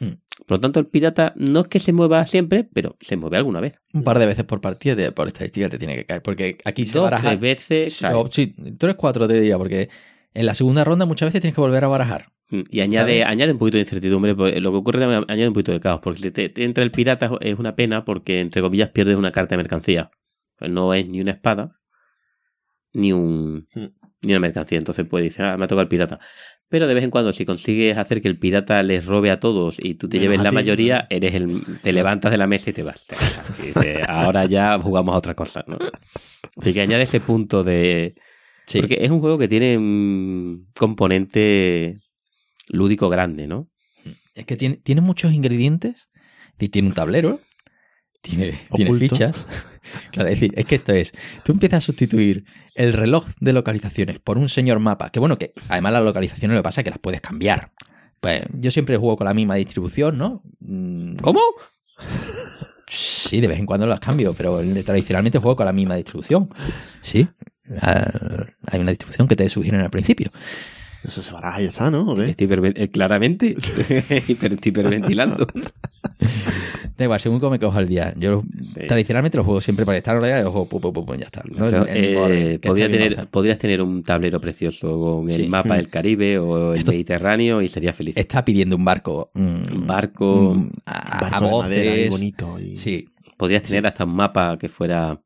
Hmm.
Por lo tanto, el pirata no es que se mueva siempre, pero se mueve alguna vez.
un par de veces por partida, te- por estadística te tiene que caer. Porque aquí se
Dos,
baraja...
tres veces.
Sí,
cae.
o- sí, tres, cuatro te diría, porque en la segunda ronda muchas veces tienes que volver a barajar.
Mm, Y añade,
¿Sabes?
añade un poquito de incertidumbre. porque Lo que ocurre también añade un poquito de caos. Porque si te, te entra el pirata es una pena porque, entre comillas, pierdes una carta de mercancía. Pues no es ni una espada ni un
Hmm.
ni una mercancía. Entonces puedes decir, ah, me ha tocado el pirata. Pero de vez en cuando, si consigues hacer que el pirata les robe a todos y tú te
Menos
lleves la
ti,
mayoría,
¿no?
eres el, te levantas de la mesa y te vas. Te vas. Y dices, ahora ya jugamos a otra cosa. ¿no? Así que añade ese punto de,
Sí.
porque es un juego que tiene un componente lúdico grande, ¿no?
Es que tiene, tiene muchos ingredientes. y Tiene un tablero. Tiene, fichas. Claro, es decir, es que esto es. Tú empiezas a sustituir el reloj de localizaciones por un señor mapa. Que bueno, que además las localizaciones lo que pasa es que las puedes cambiar. Pues yo siempre juego con la misma distribución, ¿no? Mm,
¿Cómo?
Sí, de vez en cuando las cambio, pero tradicionalmente juego con la misma distribución. Sí. Hay una distribución que te sugieren al principio.
Eso se baraja y está, ¿no?
Estoy eh, claramente hiper- estoy hiperventilando.
Da igual, según cómo me cojo el día. Yo
Sí.
tradicionalmente los juego siempre para estar en realidad y los juego pum, pum, pum, pum, ya está. ¿no? Orden,
eh, podría tener, podrías tener un tablero precioso con el
Sí.
mapa del Caribe o el
Esto-
Mediterráneo y sería feliz.
Está pidiendo un barco. mm,
Un barco.
mm, a,
Barco
a
de madera y
voces.
bonito. Y...
Sí,
Podrías tener hasta un mapa que fuera.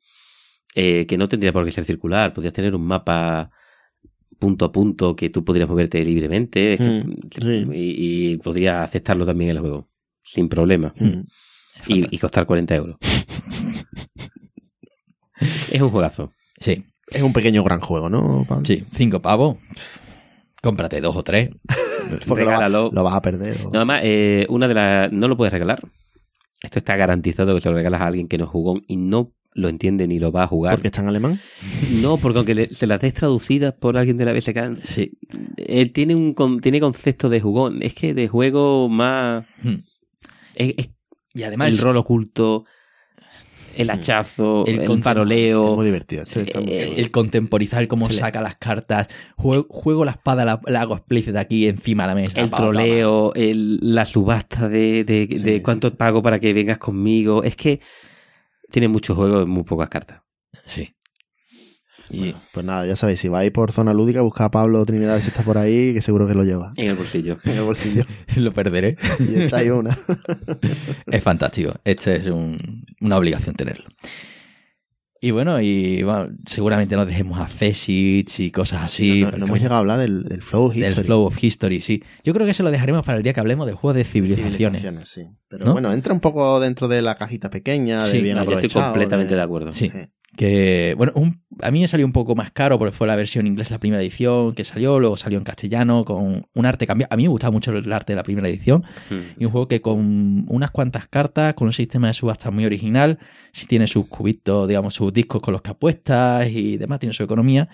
eh, que no tendría por qué ser circular. Podrías tener un mapa punto a punto que tú podrías moverte libremente.
Mm, sí.
y, y podrías aceptarlo también en el juego. Sin problema.
Mm.
Y, y costar 40 euros. es un juegazo.
sí,
Es un pequeño gran juego, ¿no? Pablo?
sí. Cinco pavos. Cómprate dos o tres.
Porque
Regálalo.
lo vas a perder.
No, además, eh, una de las. No lo puedes regalar. Esto está garantizado que se lo regalas a alguien que no es jugón y no lo entiende ni lo va a jugar.
porque está en alemán.
No, porque aunque le- se las des traducidas por alguien de la BSK,
Sí.
eh, tiene un con- tiene concepto de jugón. Es que de juego más.
Hmm.
Es, es
Y además
el rol oculto, el hachazo,
El
el, faroleo.
muy divertido. Está muy
eh,
chulo.
el contemporizar cómo
Sí.
saca las cartas. Juego, juego la espada, la, la hago explícita aquí encima de la mesa.
El
Pa, pa, pa.
troleo, el- la subasta de, de,
Sí,
de
sí,
cuánto
sí.
pago para que vengas conmigo. Es que tiene muchos juegos y muy pocas cartas.
Sí.
Y pues nada, ya sabéis, si vais por zona lúdica, busca a Pablo Trinidad si está por ahí, que seguro que lo lleva
En el bolsillo.
en el bolsillo.
Lo perderé.
Y echáis una.
es fantástico. Este es un- una obligación tenerlo. Y bueno, y bueno, seguramente nos dejemos a Cesich y cosas así.
no, no hemos llegado a hablar del, del Flow
del
History.
Flow of History, sí. Yo creo que se lo dejaremos para el día que hablemos del juego de civilizaciones.
Civilizaciones, sí. Pero
¿No?
bueno, entra un poco dentro de la cajita pequeña, de
Sí,
bien
yo estoy
aprovechado.
completamente de,
de-
acuerdo.
Sí.
Eh,
Que, bueno, un- a mí me salió un poco más caro porque fue la versión inglesa, la primera edición que salió, luego salió en castellano con un arte cambiado. A mí me gustaba mucho el arte de la primera edición
Mm.
y un juego que con unas cuantas cartas, con un sistema de subasta muy original, sí tiene sus cubitos, digamos, sus discos con los que apuestas y demás, tiene su economía,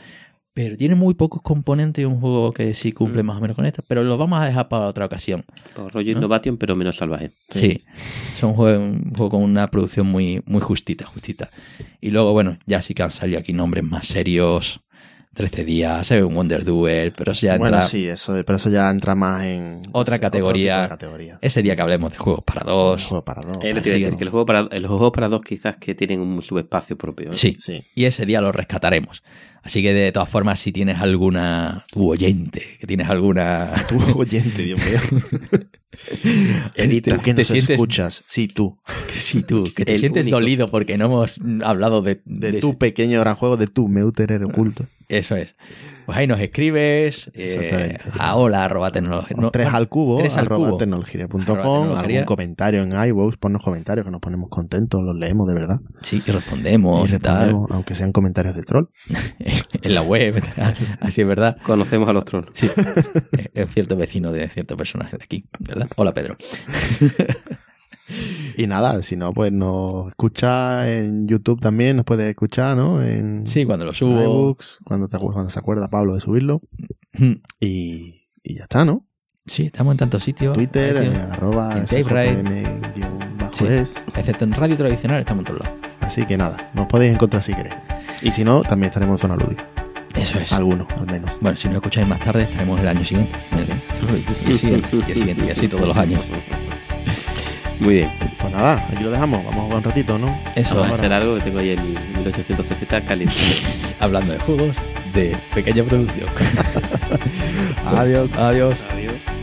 pero tiene muy pocos componentes y un juego que sí cumple
Mm.
más o menos con esto, pero lo vamos a dejar para otra ocasión.
Pues rollo
¿No?
Innovation, pero menos salvaje.
Sí, son un juego, un juego con una producción muy, muy justita, justita. Y luego, bueno, ya sí que han salido aquí nombres más serios. 13 días, un Wonder Duel, pero eso ya
Bueno,
entra
sí, eso, pero eso ya entra más en
Otra categoría. ese día que hablemos de juegos para dos.
juego para dos.
Eh, decir que el juego para, los juegos para dos quizás que tienen un subespacio propio. ¿eh?
Sí,
Sí.
y ese día lo rescataremos. Así que de todas formas, si tienes alguna, tu oyente, que tienes alguna...
Tú, oyente, Dios mío.
Edita,
Tú que
te
nos
sientes-
escuchas. Sí, tú.
Sí, tú, que te
El
sientes
único.
dolido porque no hemos hablado de,
De,
de
tu pequeño gran juego, de tu Meuterer oculto.
Eso es. Pues ahí nos escribes eh, a hola arroba tecnología.
O tres al cubo,
tres al
arroba
cubo.
tecnología.com,
Arroba tecnología.
algún comentario en iVoox, ponnos comentarios que nos ponemos contentos, los leemos de verdad.
Sí, y respondemos
y
tal.
aunque sean comentarios de troll.
en la web. Así es verdad.
Conocemos a los trolls.
Sí. Es cierto vecino de cierto personaje de aquí, ¿verdad? Hola, Pedro.
Y nada, si no, pues nos escucha en YouTube también, nos puedes escuchar, ¿no? En
Sí, cuando lo
en
subo.
cuando, te, cuando se acuerda Pablo de subirlo. Y, y ya está, ¿no?
Sí, estamos en tantos sitios.
Twitter, eh, arroba
en Sí.
SJM-es.
Excepto en radio tradicional, estamos en todos lados.
Así que nada, nos podéis encontrar si queréis. Y si no, también estaremos en zona lúdica.
Eso es.
Algunos, al menos.
Bueno, si no escucháis más tarde, estaremos el año siguiente. Y el siguiente, y el siguiente, y así todos los años.
Muy bien.
Pues nada, aquí lo dejamos. Vamos a jugar un ratito, ¿no?
Eso,
Vamos a hacer algo que tengo ahí el 1800 CZ caliente.
hablando de juegos de pequeña producción.
Adiós.
Adiós.
Adiós.